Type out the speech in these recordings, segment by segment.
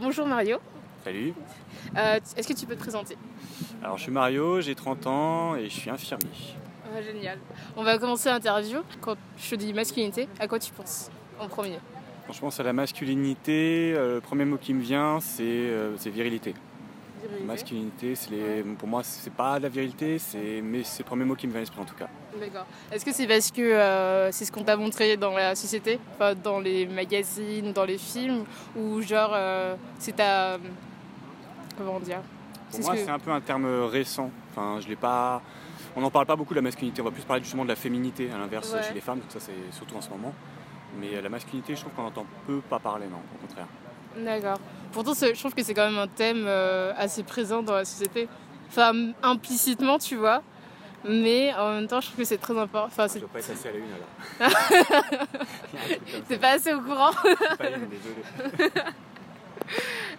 Bonjour Mario. Salut. Euh, Est-ce que tu peux te présenter? Alors je suis Mario, j'ai 30 ans et je suis infirmier. Ah, Génial. On va commencer l'interview. Quand je te dis masculinité, à quoi tu penses en premier? Quand je pense à la masculinité, euh, le premier mot qui me vient c'est euh, c'est virilité. Masculinité, les- pour moi c'est pas de la virilité, c'est mais c'est le premier mot qui me vient à l'esprit en tout cas. D'accord. Est-ce que c'est parce que euh, c'est ce qu'on t'a montré dans la société, enfin, dans les magazines dans les films, ou genre euh, c'est ta. Comment dire? Pour C'est ce moi que- c'est un peu un terme récent. Enfin je l'ai pas. On n'en parle pas beaucoup de la masculinité, on va plus parler justement de la féminité à l'inverse Ouais. chez les femmes, donc ça c'est surtout en ce moment. Mais euh, la masculinité je trouve qu'on entend peu pas parler non, au contraire. D'accord. Pourtant, je trouve que c'est quand même un thème euh, assez présent dans la société. Enfin, implicitement, tu vois. Mais en même temps, je trouve que c'est très important. Enfin, Je c'est- dois pas être assez à la une alors. t'es pas assez au courant. Pas une, désolé.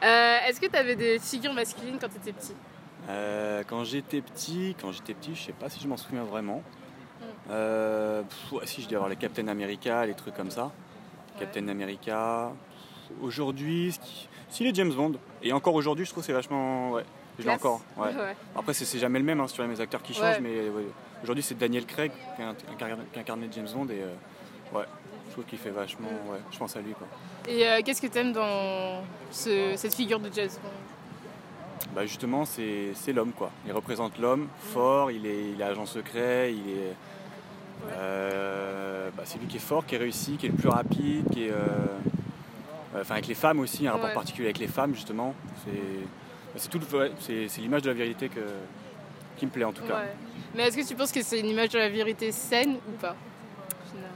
Euh, Est-ce que tu avais des figures masculines quand tu étais petit? Euh, quand j'étais petit, quand j'étais petit, je sais pas si je m'en souviens vraiment. Mm. Euh, pff, ouais, si je dois avoir les Captain America, les trucs comme ça. Ouais. Captain America. Aujourd'hui, ce qui- si les James Bond. Et encore aujourd'hui, je trouve que c'est vachement. Ouais, je l'ai encore. Ouais. ouais. Après, c'est jamais le même hein, sur les acteurs qui changent, mais aujourd'hui, c'est Daniel Craig qui a incarné- James Bond et euh, ouais, je trouve qu'il fait vachement. Mm. Ouais, je pense à lui quoi. Et euh, qu'est-ce que tu aimes dans ce- cette figure de James Bond? Bah justement, c'est c'est l'homme quoi. Il représente l'homme fort, il est, il est agent secret, il est. euh, bah, c'est lui qui est fort, qui est réussi, qui est le plus rapide, qui est. euh, Enfin, avec les femmes aussi, un rapport Ouais. particulier avec les femmes justement. C'est tout l'image de la vérité que, qui me plaît en tout cas. Ouais. Mais est-ce que tu penses que c'est une image de la vérité saine ou pas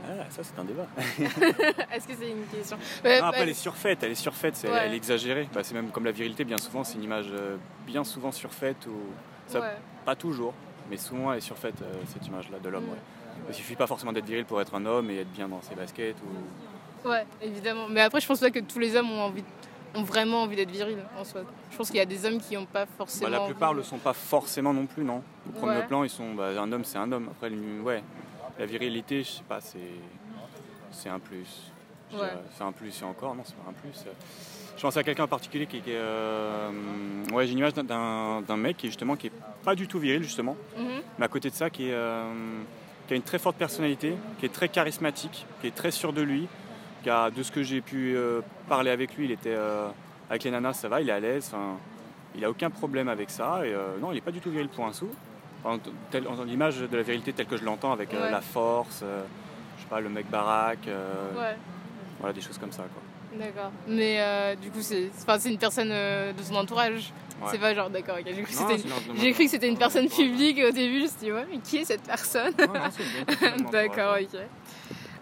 Ah, ça c'est un débat. Est-ce que c'est une question? Ouais, Non, après, bah, elle est surfaite, elle est surfaite, elle est exagérée. Bah, c'est même comme la virilité, bien souvent, c'est une image euh, bien souvent surfaite ou ça. Pas toujours, mais souvent elle est surfaite euh, cette image-là de l'homme. Mm. ouais. Il suffit pas forcément d'être viril pour être un homme et être bien dans ses baskets. Ou... Ouais, évidemment. Mais après, je pense pas que tous les hommes ont, envie, ont vraiment envie d'être virils en soi. Je pense qu'il y a des hommes qui n'ont pas Bah, forcément. la plupart envie. le sont pas forcément non plus, non. Au premier Ouais. plan, ils sont. bah, un homme, c'est un homme. Après, ouais, la virilité, je sais pas, c'est c'est un plus. Ouais. C'est un plus et encore, non, c'est pas un plus. Je pense à quelqu'un en particulier qui, qui euh, Ouais, j'ai une image d'un- mec qui justement qui est pas du tout viril justement. Mhm. Mais à côté de ça, qui, est, euh, qui a une très forte personnalité, qui est très charismatique, qui est très sûr de lui, de ce que j'ai pu euh, parler avec lui, il était euh, avec les nanas, ça va, il est à l'aise, il a aucun problème avec ça. Et euh, non, il n'est pas du tout viril pour un sou. Enfin, tel- en- l'image de la virilité telle que je l'entends, avec Ouais. la force, je sais pas, le mec baraque, Ouais, voilà, des choses comme ça. Quoi. d'accord. Mais du coup, c'est c'est une personne de son entourage. Ouais. C'est pas genre, d'accord, ok. J'ai cru, que c'était- une- j'ai cru que c'était une personne publique et au début, je me suis dit, ouais, mais qui est cette personne? Non, non, c'est une bonne personne, D'accord, ok.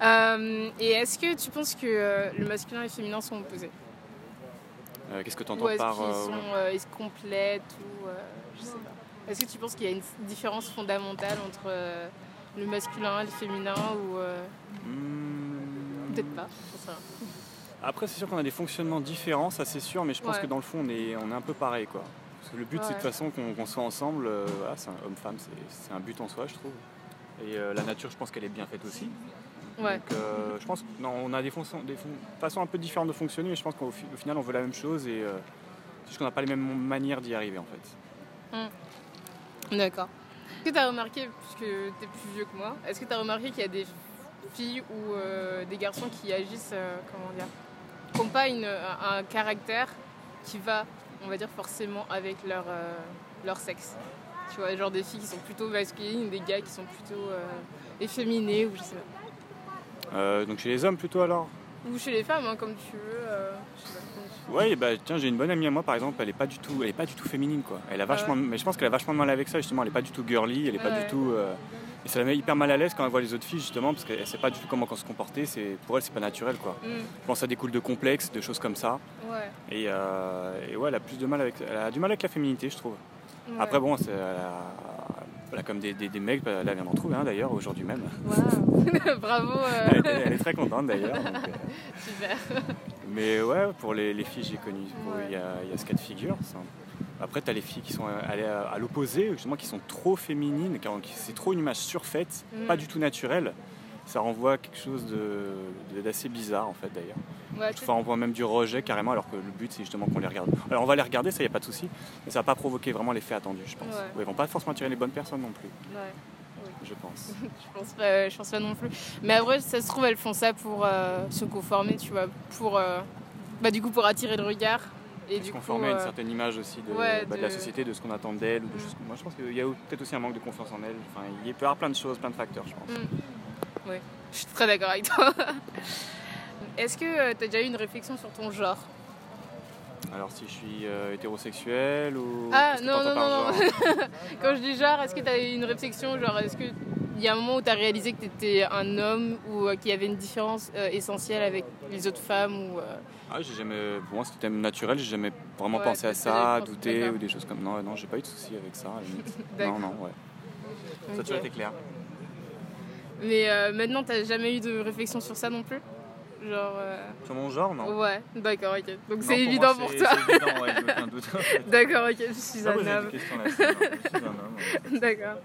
Euh, et est-ce que tu penses que euh, le masculin et le féminin sont opposés? Euh, Qu'est-ce que tu Ou entends est-ce par. qu'ils sont ils se complètent ou je sais pas. Est-ce que tu penses qu'il y a une différence fondamentale entre le masculin et le féminin ou hmm, peut-être pas. Après, c'est sûr qu'on a des fonctionnements différents, ça c'est sûr, mais je pense Ouais. que dans le fond, on est, on est un peu pareil. Quoi. Parce que le but, c'est de toute façon qu'on qu'on soit ensemble. euh, voilà, c'est un homme-femme, c'est c'est un but en soi, je trouve. Et euh, la nature, je pense qu'elle est bien faite aussi. Ouais. Donc, euh, je pense qu'on a des, des fon- façons un peu différentes de fonctionner, mais je pense qu'au fi- au final, on veut la même chose et euh, c'est juste qu'on n'a pas les mêmes manières d'y arriver en fait. D'accord. Est-ce que tu as remarqué, puisque tu es plus vieux que moi, est-ce que tu as remarqué qu'il y a des filles ou euh, des garçons qui agissent, euh, comment dire, qui n'ont pas une- un, un caractère qui va, on va dire, forcément avec leur, leur sexe? Tu vois, genre des filles qui sont plutôt masculines, des gars qui sont plutôt efféminés ou je sais pas. Euh, donc chez les hommes plutôt alors Ou chez les femmes, hein, comme tu veux. euh, je sais pas, comme tu veux. Ouais, bah tiens, j'ai une bonne amie à moi par exemple, elle est pas du tout, elle est pas du tout féminine quoi. Elle a vachement, mais je pense qu'elle a vachement de mal avec ça justement. Elle est pas du tout girly, elle est pas du tout. euh, et ça la met hyper mal à l'aise quand elle voit les autres filles justement parce qu'elle sait pas du tout comment se comporter. C'est pour elle c'est pas naturel quoi. Mm, Je pense que ça découle de complexes, de choses comme ça. ouais, Et, euh, et ouais, elle a plus de mal avec, elle a du mal avec la féminité je trouve. ouais. Après bon, c'est, elle a, a comme des, des, des mecs, bah, elle vient d'en trouver un d'ailleurs aujourd'hui même. Bravo, euh, Elle, est- elle est très contente d'ailleurs. euh, super. Mais ouais, pour les, les filles j'ai Ouais. il y, a, il y a ce cas de figure. ça. Après, tu as les filles qui sont allées à, à l'opposé, justement, qui sont trop féminines, qui, qui- c'est trop une image surfaite, Mm. pas du tout naturelle. Ça renvoie à quelque chose de- de- d'assez bizarre, en fait, d'ailleurs. Ouais, tu- Enfin, on voit même du rejet carrément, alors que le but c'est justement qu'on les regarde. Alors on va les regarder, ça y a pas de souci, mais ça va pas provoquer vraiment l'effet attendu, je pense. Ouais. Ils vont pas forcément attirer les bonnes personnes non plus, ouais. je pense. Je pense pas, je pense pas non plus. Mais après, ça se trouve, elles font ça pour euh, se conformer, tu vois, pour, euh, bah, du coup, pour attirer le regard. Et se du coup, conformer à une euh, certaine image aussi de, ouais, bah, de la société, de ce qu'on attend d'elle. Mm. choses- Moi je pense qu'il y a peut-être aussi un manque de confiance en elle. Enfin, il peut y avoir plein de choses, plein de facteurs, je pense. Oui, je suis très d'accord avec toi. Est-ce que tu as déjà eu une réflexion sur ton genre? Alors si je suis euh, hétérosexuel ou. Ah, non, non, non, genre Quand je dis genre, est-ce que tu as eu une réflexion Genre, est-ce qu'il y a un moment où tu as réalisé que tu étais un homme ou euh, qu'il y avait une différence euh, essentielle avec les autres femmes ou, euh, Ah, j'ai jamais. Pour moi, c'était naturel, j'ai jamais vraiment Ouais, pensé à ça, douté d'accord. ou des choses comme. Non, non, j'ai pas eu de soucis avec ça. à la limite. D'accord. non, non, ouais. Ça a Ok. toujours été clair. Mais euh, maintenant, t'as jamais eu de réflexion sur ça non plus? Genre. euh, Sur mon genre, non. Ouais, d'accord, ok. Donc c'est évident pour toi. C'est évident, ouais, doute. D'accord, ok, je suis Ah, un homme. suis un homme. D'accord.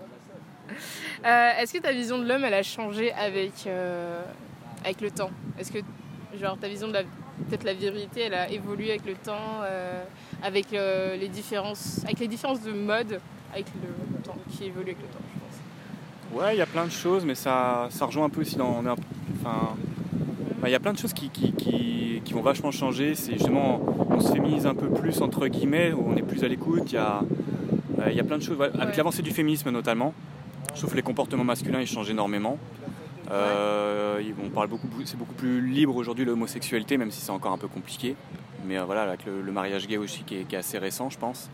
Euh, Est-ce que ta vision de l'homme, elle a changé avec, euh, avec le temps? Est-ce que, genre, ta vision de la. Peut-être la virilité, elle a évolué avec le temps, euh, avec les différences, avec les différences de mode, avec le temps, qui évolue avec le temps? Ouais, il y a plein de choses, mais ça, ça rejoint un peu aussi dans. on est un- Enfin, bah, il y a plein de choses qui, qui, qui- qui vont vachement changer. C'est justement, on se féminise un peu plus, entre guillemets, où on est plus à l'écoute. Il y a, euh, il y a plein de choses. Avec Ouais. l'avancée du féminisme notamment, je trouve que les comportements masculins ils changent énormément. Euh, on parle beaucoup, c'est beaucoup plus libre aujourd'hui l'homosexualité, même si c'est encore un peu compliqué. Mais euh, voilà, avec le, le mariage gay aussi qui est, qui est assez récent, je pense.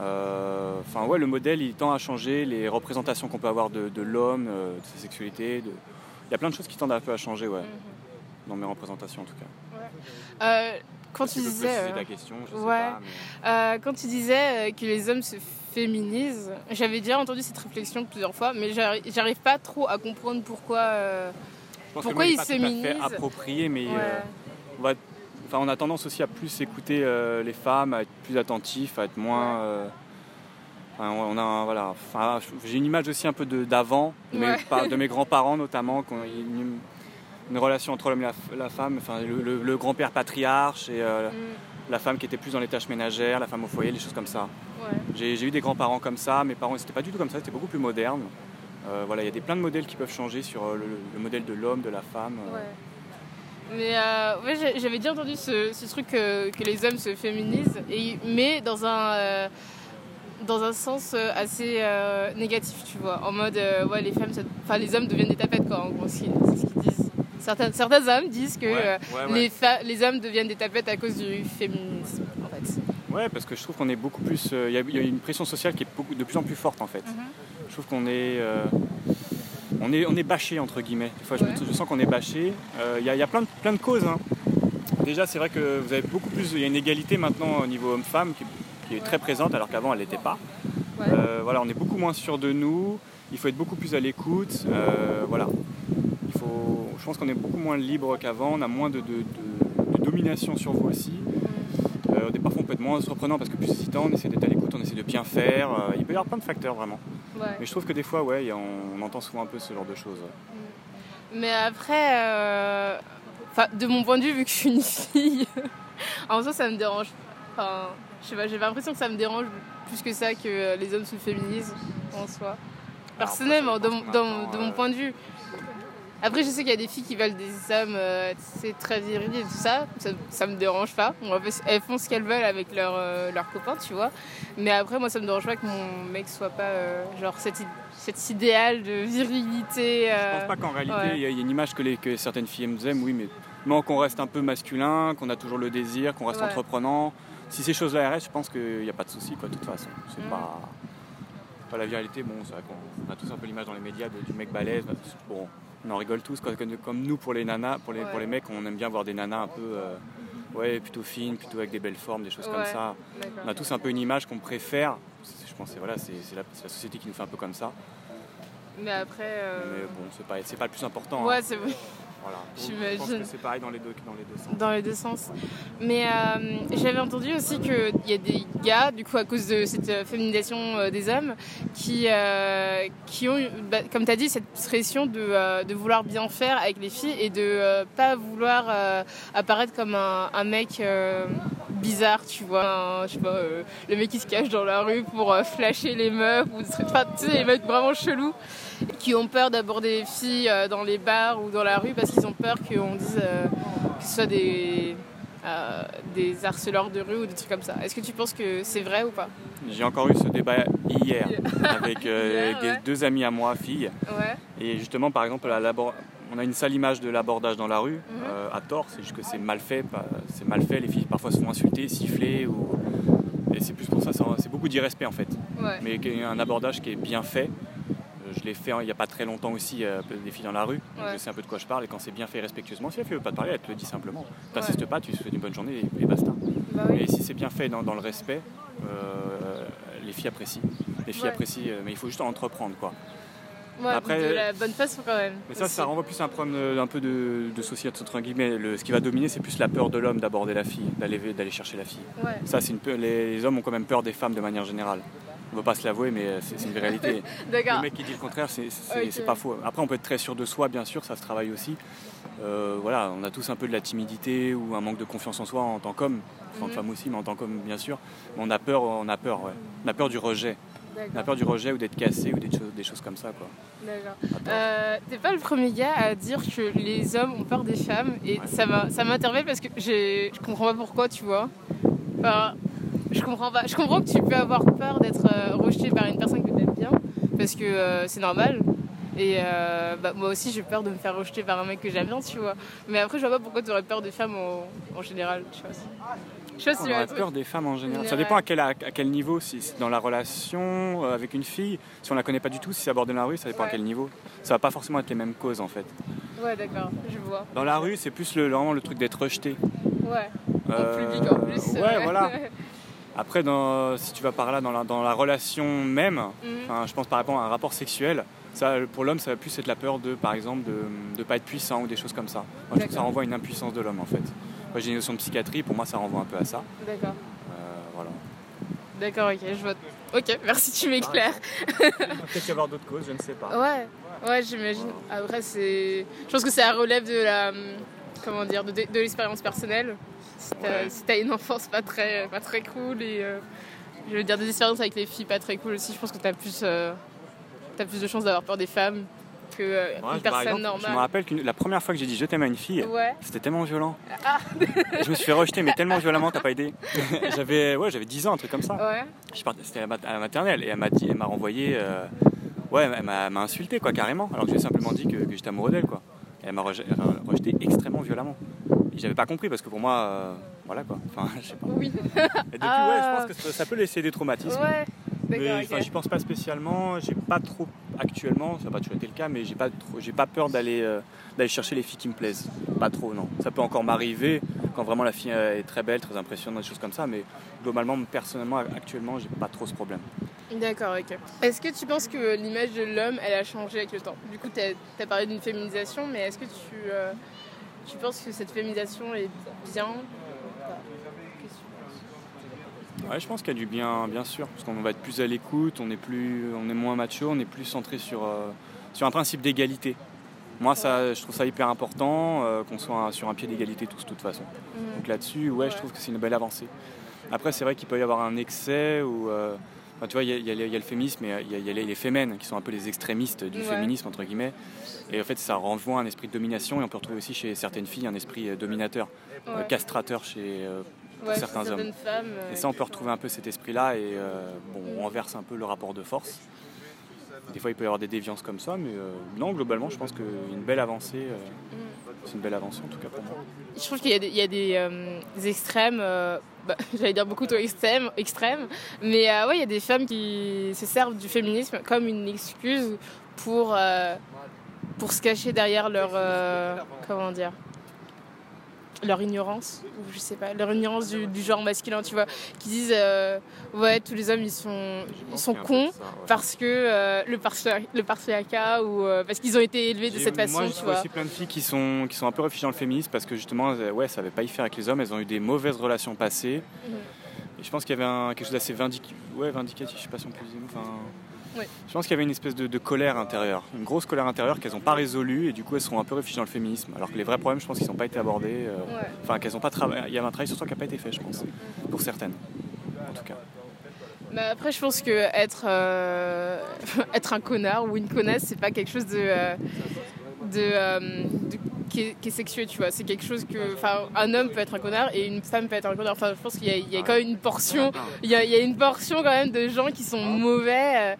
Euh, Enfin ouais, le modèle il tend à changer, les représentations qu'on peut avoir de, de l'homme, euh, de sa sexualité, de... il y a plein de choses qui tendent un peu à changer, ouais, dans mes représentations en tout cas. Quand tu disais. préciser ta question, je sais ouais. pas. mais- quand tu disais que les hommes se féminisent, j'avais déjà entendu cette réflexion plusieurs fois, mais j'arri- j'arrive pas trop à comprendre pourquoi. euh, Je pense Pourquoi approprié, mais ouais. euh, on, va, enfin, on a tendance aussi à plus écouter euh, les femmes, à être plus attentif, à être moins. euh, enfin, on a voilà. Enfin, j'ai une image aussi un peu d'avant, de, mes Ouais. pa- de mes grands-parents notamment, une, une relation entre l'homme et la, la femme, enfin, le, le- le grand-père patriarche et euh, Mm, la femme qui était plus dans les tâches ménagères, la femme au foyer, les choses comme ça. ouais. J'ai eu des grands-parents comme ça, mes parents c'était pas du tout comme ça, c'était beaucoup plus moderne. Voilà, il y a des, plein de modèles qui peuvent changer sur le, le modèle de l'homme, de la femme. Ouais. Mais euh, ouais, j'avais déjà entendu ce, ce truc que, que les hommes se féminisent, et, mais dans un, euh, dans un sens euh, assez euh, négatif, tu vois. En mode, ouais, les femmes, enfin les hommes deviennent des tapettes, quoi, en gros, c'est ce qu'ils disent. Certains, certains hommes disent que Ouais, ouais, ouais. Les, les hommes deviennent des tapettes à cause du féminisme, en fait. Ouais, parce que je trouve qu'on est beaucoup plus. Il y, a- il y a une pression sociale qui est beaucoup, de plus en plus forte en fait. Mhm. Je trouve qu'on est. euh, on est, on est bâché entre guillemets. Des fois, je, me- Ouais. je sens qu'on est bâché. Euh, Il y, a, il y a plein de, plein de causes. hein. Déjà, c'est vrai que vous avez beaucoup plus. Il y a une égalité maintenant au niveau homme-femme qui, qui est très présente, alors qu'avant, elle n'était pas. Ouais. Euh, voilà, on est beaucoup moins sûr de nous. Il faut être beaucoup plus à l'écoute. euh, voilà. Il faut, je pense qu'on est beaucoup moins libre qu'avant. On a moins de, de- de- de domination sur vous aussi. Euh, au départ, on peut être moins surprenant parce que plus hésitant, on essaie d'être à l'écoute, on essaie de bien faire. Euh, il peut y avoir plein de facteurs vraiment. Ouais. Mais je trouve que des fois, ouais, on, on entend souvent un peu ce genre de choses. ouais. Mais après, euh, enfin, de mon point de vue, vu que je suis une fille, en soi, ça me dérange. Enfin, je sais pas, j'ai l'impression que ça me dérange plus que ça que les hommes se féminisent en soi. Personnellement, de, mon- de point de vue. Après, je sais qu'il y a des filles qui veulent des hommes euh, c'est très virils et tout ça. ça. ça me dérange pas. Elles- elles font ce qu'elles veulent avec leurs euh, leurs copains, tu vois. Mais après, moi, ça me dérange pas que mon mec soit pas euh, genre cet, cet idéal de virilité. Je euh, pense pas qu'en réalité, ouais. il y, y a une image que, les, que certaines filles aiment, oui, mais non, qu'on reste un peu masculin, qu'on a toujours le désir, qu'on reste Ouais. entreprenant. Si ces choses-là restent, je pense qu'il n'y a pas de souci, quoi, de toute façon. C'est Mm. pas, pas la virilité. Bon, c'est vrai qu'on a tous un peu l'image dans les médias de- du mec balèze. Bon, on en rigole tous, comme, nous pour les nanas, pour les, Ouais. pour les mecs, on aime bien voir des nanas un peu, euh, ouais, plutôt fines, plutôt avec des belles formes, des choses comme ça. On a tous un peu une image qu'on préfère. Je pense que voilà, c'est la, société qui nous fait un peu comme ça. Mais après. euh, Mais bon, c'est pas, pas le plus important. hein. Ouais, c'est vrai. Voilà. Je pense que c'est pareil dans les, deux, dans les deux sens. Dans les deux sens. Mais euh, j'avais entendu aussi qu'il y a des gars, du coup, à cause de cette euh, féminisation euh, des hommes, qui, qui ont, bah, comme tu as dit, cette pression de, de, vouloir bien faire avec les filles et de pas vouloir apparaître comme un, un mec bizarre, tu vois. je sais pas, le mec qui se cache dans la rue pour flasher les meufs, ou tu sais, les mecs vraiment chelous qui ont peur d'aborder les filles euh, dans les bars ou dans la rue parce qu'ils ont peur qu'on dise euh, que ce soit des, euh, des harceleurs de rue ou des trucs comme ça. Est-ce que tu penses que c'est vrai ou pas? J'ai encore eu ce débat hier avec deux amis à moi, filles. Et justement, par exemple, on a une sale image de l'abordage dans la rue, mhm. à tort, c'est juste que c'est mal fait. C'est mal fait, les filles parfois se font insulter, siffler. Ou... Et c'est plus pour ça, c'est beaucoup d'irrespect en fait. Mais un abordage qui est bien fait, je l'ai fait il n'y a pas très longtemps aussi, euh, des filles dans la rue. Je sais un peu de quoi je parle et quand c'est bien fait respectueusement, si la fille veut pas te parler, elle te le dit simplement. Tu n'assistes pas, tu souhaites une bonne journée et, basta. Bah et si c'est bien fait dans, le respect, euh, les filles apprécient. Les filles apprécient, euh, mais il faut juste entreprendre quoi. Après, de la bonne façon quand même. Mais ça, ça renvoie plus à un problème un peu de, de société entre guillemets. Le, ce qui va dominer, c'est plus la peur de l'homme d'aborder la fille, d'aller chercher la fille. Ça, c'est une les, les hommes ont quand même peur des femmes de manière générale on ne veut pas se l'avouer, mais c'est une réalité. le mec qui dit le contraire, c'est pas faux. Après, on peut être très sûr de soi, bien sûr, ça se travaille aussi. Euh, voilà, on a tous un peu de la timidité ou un manque de confiance en soi en tant qu'homme, en tant que mhm. femme aussi, mais en tant qu'homme, bien sûr. on a peur, on a peur, ouais. On a peur du rejet. On a peur du rejet ou d'être cassé ou des choses, des choses comme ça, quoi. D'accord. Euh, T'es pas le premier gars à dire que les hommes ont peur des femmes et ouais. ça m'interpelle parce que je comprends pas pourquoi, tu vois. Enfin, je comprends pas. Je comprends que tu peux avoir peur d'être euh, rejeté par une personne que tu aimes bien, parce que euh, c'est normal. Et euh, bah, moi aussi, j'ai peur de me faire rejeter par un mec que j'aime bien, tu vois. Mais après, je vois pas pourquoi tu aurais peur des femmes en, général, tu vois. Je sais pas si peur des femmes en général. Ça dépend à quel, à quel niveau. Si c'est dans la relation avec une fille, si on la connaît pas du tout, si c'est abordé dans la rue, ça dépend à quel niveau. Ça va pas forcément être les mêmes causes en fait. Ouais, d'accord, je vois. Dans la rue, c'est plus le, vraiment le truc d'être rejeté. Ouais. En public en plus. Ouais, voilà. Après, dans, si tu vas par là, dans la, dans la relation même, mhm. je pense par rapport à un rapport sexuel, ça, pour l'homme, ça va plus être la peur de, par exemple, de ne pas être puissant ou des choses comme ça. Moi, je trouve que ça renvoie à une impuissance de l'homme, en fait. Moi, j'ai une notion de psychiatrie, pour moi, ça renvoie un peu à ça. D'accord. Euh, voilà. D'accord, ok, je vois. Ok, merci, tu m'éclaires. Peut-être y avoir d'autres causes, je ne sais pas. Ouais, ouais, j'imagine. Après, c'est. Je pense que ça relève de la. Comment dire, de, de l'expérience personnelle. Si t'as une enfance pas très, pas très cool et euh, je veux dire des expériences avec les filles pas très cool aussi, je pense que t'as plus, euh, as plus de chances d'avoir peur des femmes que euh, une personne normale. Je me rappelle que la première fois que j'ai dit je t'aime à une fille, c'était tellement violent. Ah. je me suis fait rejeter, mais tellement violemment, t'as pas idée. j'avais ouais, j'avais 10 ans, un truc comme ça. Ouais. C'était à la maternelle et elle m'a dit, elle m'a renvoyé, ouais, elle m'a insulté quoi carrément, alors que j'ai simplement dit que, que j'étais amoureux d'elle quoi. Et elle m'a rejeté extrêmement violemment j'avais pas compris parce que pour moi, euh, voilà quoi. Enfin, je sais pas. Oui. Et depuis, ouais, je pense que ça, peut laisser des traumatismes. Ouais. Mais j'y pense pas spécialement. J'ai pas trop actuellement, ça n'a pas toujours été le cas, mais j'ai pas trop, j'ai pas peur d'aller euh, d'aller chercher les filles qui me plaisent. Pas trop, non. Ça peut encore m'arriver quand vraiment la fille euh, est très belle, très impressionnante, des choses comme ça. Mais globalement, personnellement, actuellement, j'ai pas trop ce problème. D'accord, ok. Est-ce que tu penses que l'image de l'homme, elle a changé avec le temps? Du coup, tu as, parlé d'une féminisation, mais est-ce que tu tu penses que cette féminisation est bien Ouais, je pense qu'il y a du bien, bien sûr, parce qu'on va être plus à l'écoute, on est plus, on est moins macho, on est plus centré sur, euh, sur un principe d'égalité. Moi, ça, je trouve ça hyper important euh, qu'on soit sur un pied d'égalité tous, de toute façon. Mhm. Donc là-dessus, ouais, je trouve que c'est une belle avancée. Après, c'est vrai qu'il peut y avoir un excès ou euh, tu vois, il y, a le féminisme mais il y, a les fémènes qui sont un peu les extrémistes du féminisme, entre guillemets. Et en fait, ça renvoie un esprit de domination et on peut retrouver aussi chez certaines filles un esprit euh, dominateur, euh, castrateur chez euh, certains hommes. et ça, on peut retrouver un peu cet esprit-là et bon, on renverse un peu le rapport de force. Des fois, il peut y avoir des déviances comme ça, mais non, globalement, je pense qu'une belle avancée. Mm. C'est une belle avancée en tout cas pour moi. Je trouve qu'il y a des, des, extrêmes, bah, j'allais dire beaucoup trop extrêmes, extrêmes mais ouais, il y a des femmes qui se servent du féminisme comme une excuse pour pour se cacher derrière leur. Euh, comment dire leur ignorance, ou je sais pas, leur ignorance du, du genre masculin, tu vois, qui disent euh, ouais tous les hommes ils sont ils sont cons Ça, ouais. parce que euh, le patriarcat le ou euh, parce qu'ils ont été élevés de cette façon, Moi, je tu vois. aussi plein de filles qui sont, qui sont un peu réfugiées dans le féminisme parce que justement, ouais, ça savait pas y faire avec les hommes. Elles ont eu des mauvaises relations passées. Mhm. Et je pense qu'il y avait un, quelque chose d'assez vindic... ouais, vindicatif, je sais pas si on peut dire. Enfin, Je pense qu'il y avait une espèce de, de colère intérieure, une grosse colère intérieure qu'elles n'ont pas résolue et du coup elles sont un peu réfugiées dans le féminisme. Alors que les vrais problèmes, je pense qu'ils n'ont pas été abordés. euh, Ouais. Enfin, qu'elles ont pas travaillé. Il y avait un travail sur soi qui n'a pas été fait, je pense, pour certaines, en tout cas. Mais après, je pense que être, euh, être un connard ou une connasse, c'est pas quelque chose de, euh, de, de- qui, est, qui est sexué, tu vois. C'est quelque chose que, enfin, un homme peut être un connard et une femme peut être un connard. Enfin, je pense qu'il y a, il y a quand même une portion, il y, a, il y a une portion quand même de gens qui sont mauvais euh,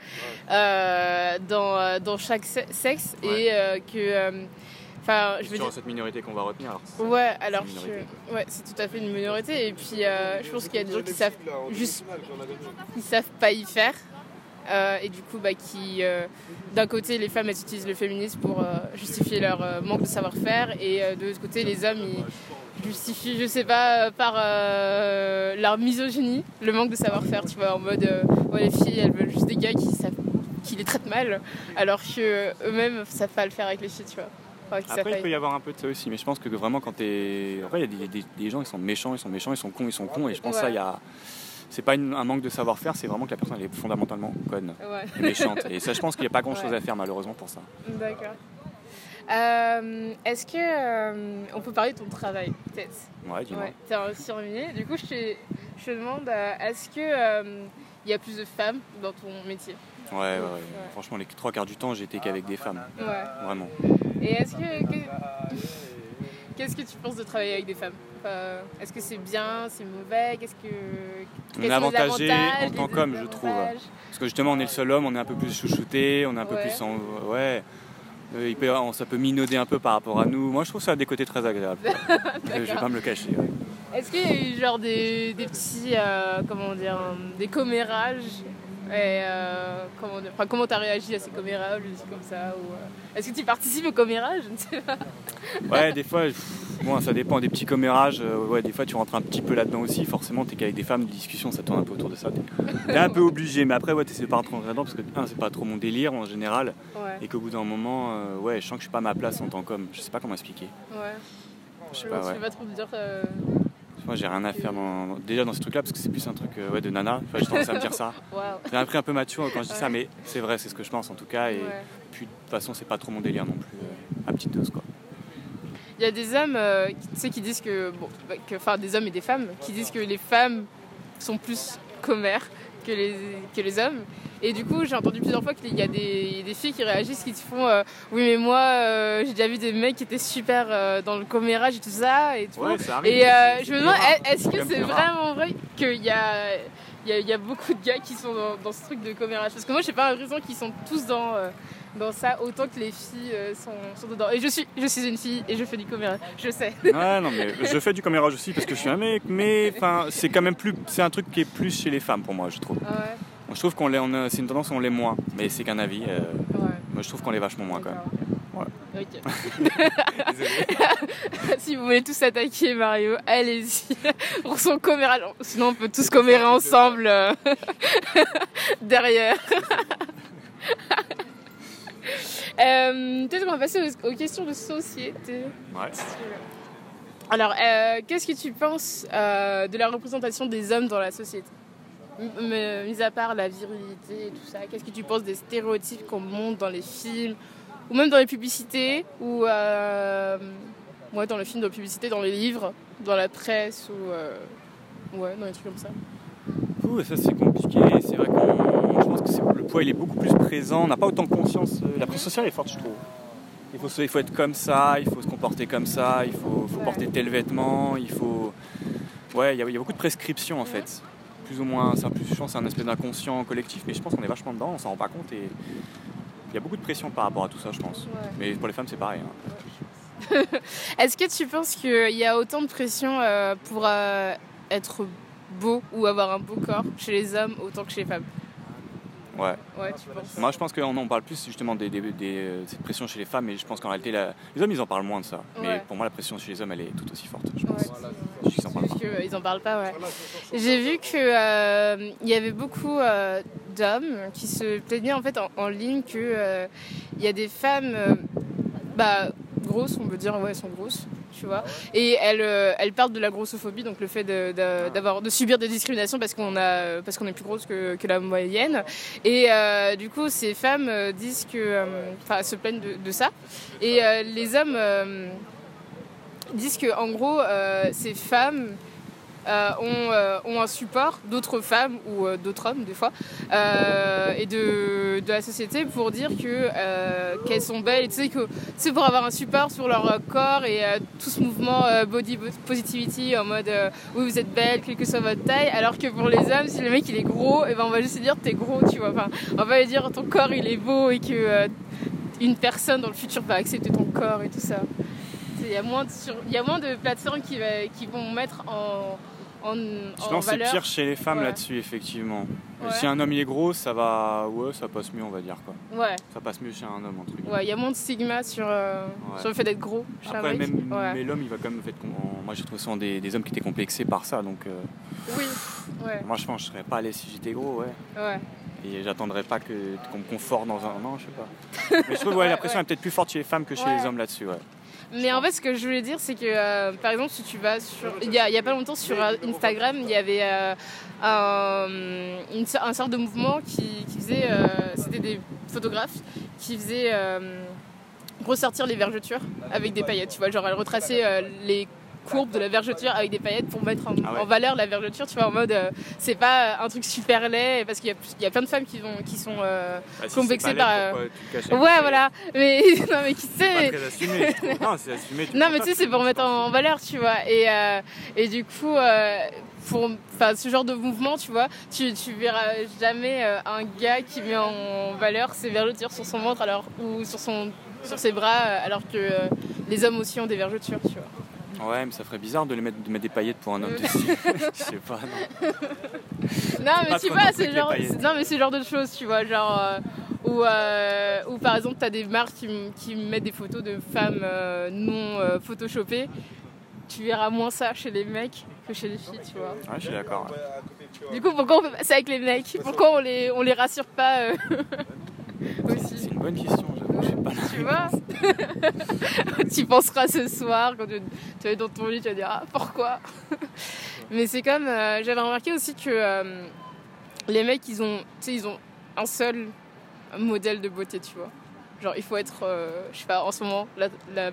euh, dans, euh, dans chaque se- sexe et euh, que, euh, enfin, je veux dire. cette minorité qu'on va retenir. alors, Ouais, alors que ouais, c'est tout à fait une minorité. Et puis, euh, je pense qu'il y a des gens qui savent juste, qui savent pas y faire. Euh, et du coup, bah, qui, euh, d'un côté, les femmes elles utilisent le féminisme pour euh, justifier leur manque de savoir-faire, et de l'autre côté, les hommes ils justifient, je sais pas, par leur misogynie, le manque de savoir-faire. Tu vois, en mode, ouais, les filles elles veulent juste des gars qui savent, qui les traitent mal, alors que eux-mêmes savent pas le faire avec les filles, tu vois. Enfin, Après, il peut y avoir un peu de ça aussi, mais je pense que vraiment, quand t'es. Après, il y a des, des- des gens, ils sont méchants, ils sont méchants, ils sont cons, ils sont cons, et je pense que ça, Ouais. il y a. C'est pas une- un manque de savoir-faire, c'est vraiment que la personne elle est fondamentalement conne Ouais. et méchante. Et ça, je pense qu'il n'y a pas grand-chose Ouais. à faire, malheureusement, pour ça. D'accord. Euh, Est-ce que euh, on peut parler de ton travail peut-être? Ouais, dis-moi. Ouais, t'es un infirmier. Du coup, je te, je te demande, euh, est-ce que il y a plus de femmes dans ton métier? Ouais, ouais, ouais. Franchement, les trois quarts du temps, j'étais qu'avec des femmes. Ouais. Vraiment. Et est-ce que que- qu'est-ce que tu penses de travailler avec des femmes Est-ce que c'est bien, c'est mauvais Qu'est-ce que On est avantagé en tant qu'homme, je trouve. Parce que justement, on est le seul homme, on est un peu plus chouchouté, on est un peu Ouais. plus en. Ouais. Euh, il peut, on- ça peut minauder un peu par rapport à nous. Moi, je trouve ça a des côtés très agréables. je vais pas me le cacher. ouais. Est-ce qu'il y a eu genre des, des petits, euh, comment dire, des commérages et euh, comment enfin, comment t'as réagi à ces commérages, comme ça ou, euh, Est-ce que tu participes aux commérages Je ne sais pas. Ouais, des fois, bon, ça dépend des petits commérages. euh, ouais, des fois, tu rentres un petit peu là-dedans aussi. Forcément, t'es qu'avec des femmes, les discussions, ça tourne un peu autour de ça. T'es t'es un peu obligé, mais après, ouais, t'essaies de pas rentrer là-dedans parce que, un, c'est pas trop mon délire en général. Ouais, Et qu'au bout d'un moment, ouais, je sens que je suis pas à ma place en tant qu'homme. Je sais pas comment expliquer. ouais. Je sais pas, sais pas trop te dire. Moi, j'ai rien à faire dans- déjà dans ce truc-là parce que c'est plus un truc euh, ouais, de nana. Enfin, j'ai tendance à me dire ça. J'ai un prix un peu mature quand je dis ça, mais c'est vrai, c'est ce que je pense en tout cas. Et Ouais. puis, de toute façon, c'est pas trop mon délire non plus. euh, à petite dose, quoi. Il y a des hommes, euh, qui, tu sais, qui disent que, bon, bah, que- enfin des hommes et des femmes, qui disent que les femmes sont plus commères que les, que les hommes. Et du coup, j'ai entendu plusieurs fois qu'il y a des, filles qui réagissent, qui te font euh, Oui, mais moi, euh, j'ai déjà vu des mecs qui étaient super euh, dans le commérage et tout ça. Et, tout. ça et euh, je me demande, est-ce que c'est vraiment vrai qu'il y a, il y, a, il y a beaucoup de gars qui sont dans, dans ce truc de commérage? Parce que moi, j'ai pas l'impression qu'ils sont tous dans. euh, dans ça autant que les filles euh, sont, sont dedans. Et je suis, je suis une fille et je fais du commérage, je sais. Ouais, non, mais je fais du commérage aussi parce que je suis un mec, mais c'est quand même plus, c'est un truc qui est plus chez les femmes pour moi, je trouve. Ah ouais, Je trouve qu'on l'est, on a- c'est une tendance, on l'est moins, mais c'est qu'un avis. euh, ouais. moi, je trouve qu'on l'est vachement moins quand même. Ok. si vous voulez tous attaquer Mario, allez-y. Pour son commérage. Sinon, on peut tous commérer ensemble euh, derrière. Euh, Peut-être qu'on va passer aux, aux questions de société. Ouais. Alors, euh, qu'est-ce que tu penses euh, de la représentation des hommes dans la société? M- m- Mis à part la virilité et tout ça, qu'est-ce que tu penses des stéréotypes qu'on montre dans les films ou même dans les publicités ou euh, ouais, dans les films, dans les publicités, dans les livres, dans la presse ou euh, ouais, dans les trucs comme ça? Ouh, ça c'est compliqué. C'est vrai qu'on, je pense que le poids il est beaucoup plus présent. On n'a pas autant conscience. euh, La pression sociale est forte, je trouve. Il faut, il faut être comme ça, il faut se comporter comme ça, il faut, porter tel vêtement, il faut. Ouais, il y a beaucoup de prescriptions en fait. Plus ou moins, c'est un, plus, je pense un aspect d'inconscient collectif, mais je pense qu'on est vachement dedans, on s'en rend pas compte et il y a beaucoup de pression par rapport à tout ça, je pense. Mais pour les femmes, c'est pareil. hein. Est-ce que tu penses qu'il y a autant de pression euh, pour euh, être beau ou avoir un beau corps chez les hommes autant que chez les femmes? Ouais. Ouais, tu penses Moi, je pense qu'on en parle plus justement des, des- des- euh, cette pression chez les femmes, mais je pense qu'en réalité, la- les hommes, ils en parlent moins de ça. Mais pour moi, la pression chez les hommes, elle est tout aussi forte. Je pense. Juste qu'ils en parlent pas. en parlent pas, ouais. J'ai vu que euh, il y avait beaucoup euh, d'hommes qui se plaignaient en fait en, en ligne que euh, y a des femmes bah, grosses, on peut dire, ouais, elles sont grosses, et elles, euh, parlent de la grossophobie, donc le fait de, subir des discriminations parce qu'on a, parce qu'on est plus grosse que, la moyenne, et euh, du coup ces femmes euh, disent que, enfin, se plaignent de, ça, et les hommes disent que en gros ces femmes euh, ont, euh, ont un support d'autres femmes ou euh, d'autres hommes des fois euh, et de, de la société pour dire que euh, qu'elles sont belles. Et tu sais que c'est pour avoir un support sur leur corps et tout ce mouvement body positivity en mode oui vous êtes belle quelle que soit votre taille alors que pour les hommes si le mec il est gros et ben on va juste dire t'es gros tu vois. Enfin on va lui dire ton corps il est beau et que une personne dans le futur va accepter ton corps et tout ça. Il y a moins de, il y a moins de plateformes qui, qui vont mettre en, en, Je en pense que c'est pire chez les femmes Ouais. là-dessus, effectivement. Ouais. Si un homme il est gros, ça va, ouais, ça passe mieux, on va dire quoi. Ouais, Ça passe mieux chez un homme entre guillemets. ouais, il y a moins de stigma sur, euh, Ouais. sur le fait d'être gros Après, même, mais l'homme, il va quand même être. con- Moi, j'ai trouvé souvent des, des hommes qui étaient complexés par ça, donc euh, Oui, ouais, moi, je pense que je serais pas allé si j'étais gros, ouais. ouais. Et j'attendrais pas que qu'on me conforte dans un. Non, je sais pas. Mais je trouve, ouais, la pression est peut-être plus forte chez les femmes que chez les hommes là-dessus, ouais. Mais en fait, ce que je voulais dire, c'est que, euh, par exemple, si tu vas sur... Il y a, pas longtemps, sur euh, Instagram, il y avait euh, un, une un sorte de mouvement qui, faisait... C'était des photographes qui faisaient ressortir les vergetures avec des paillettes. Tu vois, genre, elles retraçaient les courbes de la vergeture avec des paillettes pour mettre en, Ah ouais. en valeur la vergeture, tu vois, en mode... euh, c'est pas un truc super laid, parce qu'il y a, il y a plein de femmes qui, vont, qui sont... euh, Bah, si pas par, euh, Ouais, voilà. Mais, non, mais qui sait... C'est pas très assumé, je trouve. Non, c'est assumé. Non, mais tu sais, c'est pour mettre en valeur, tu vois. Et, euh, et du coup, euh, pour enfin, ce genre de mouvement, tu vois, tu, tu verras jamais euh, un gars qui met en valeur ses vergetures sur son ventre alors, ou sur, son, sur ses bras, euh, alors que euh, les hommes aussi ont des vergetures, tu vois. Ouais, mais ça ferait bizarre de, les mettre, de mettre des paillettes pour un homme Euh. dessus. je sais pas, non. Non, mais tu vois, c'est genre, non, mais c'est le genre de choses, tu vois, genre. euh, où, euh, où par exemple, tu as des marques qui, qui mettent des photos de femmes euh, non photoshopées. Tu verras moins ça chez les mecs que chez les filles, tu vois. Ouais, je suis d'accord. ouais. Du coup, pourquoi on fait pas ça avec les mecs? Pourquoi on les, on les rassure pas euh, C'est aussi? une bonne question, je sais pas la Tu vois Tu penseras ce soir quand tu, tu vas être dans ton lit, tu vas dire ah pourquoi Mais c'est comme euh, j'avais remarqué aussi que euh, les mecs ils ont, tu sais, ils ont un seul modèle de beauté, tu vois. Genre il faut être, euh, je sais pas, en ce moment la, la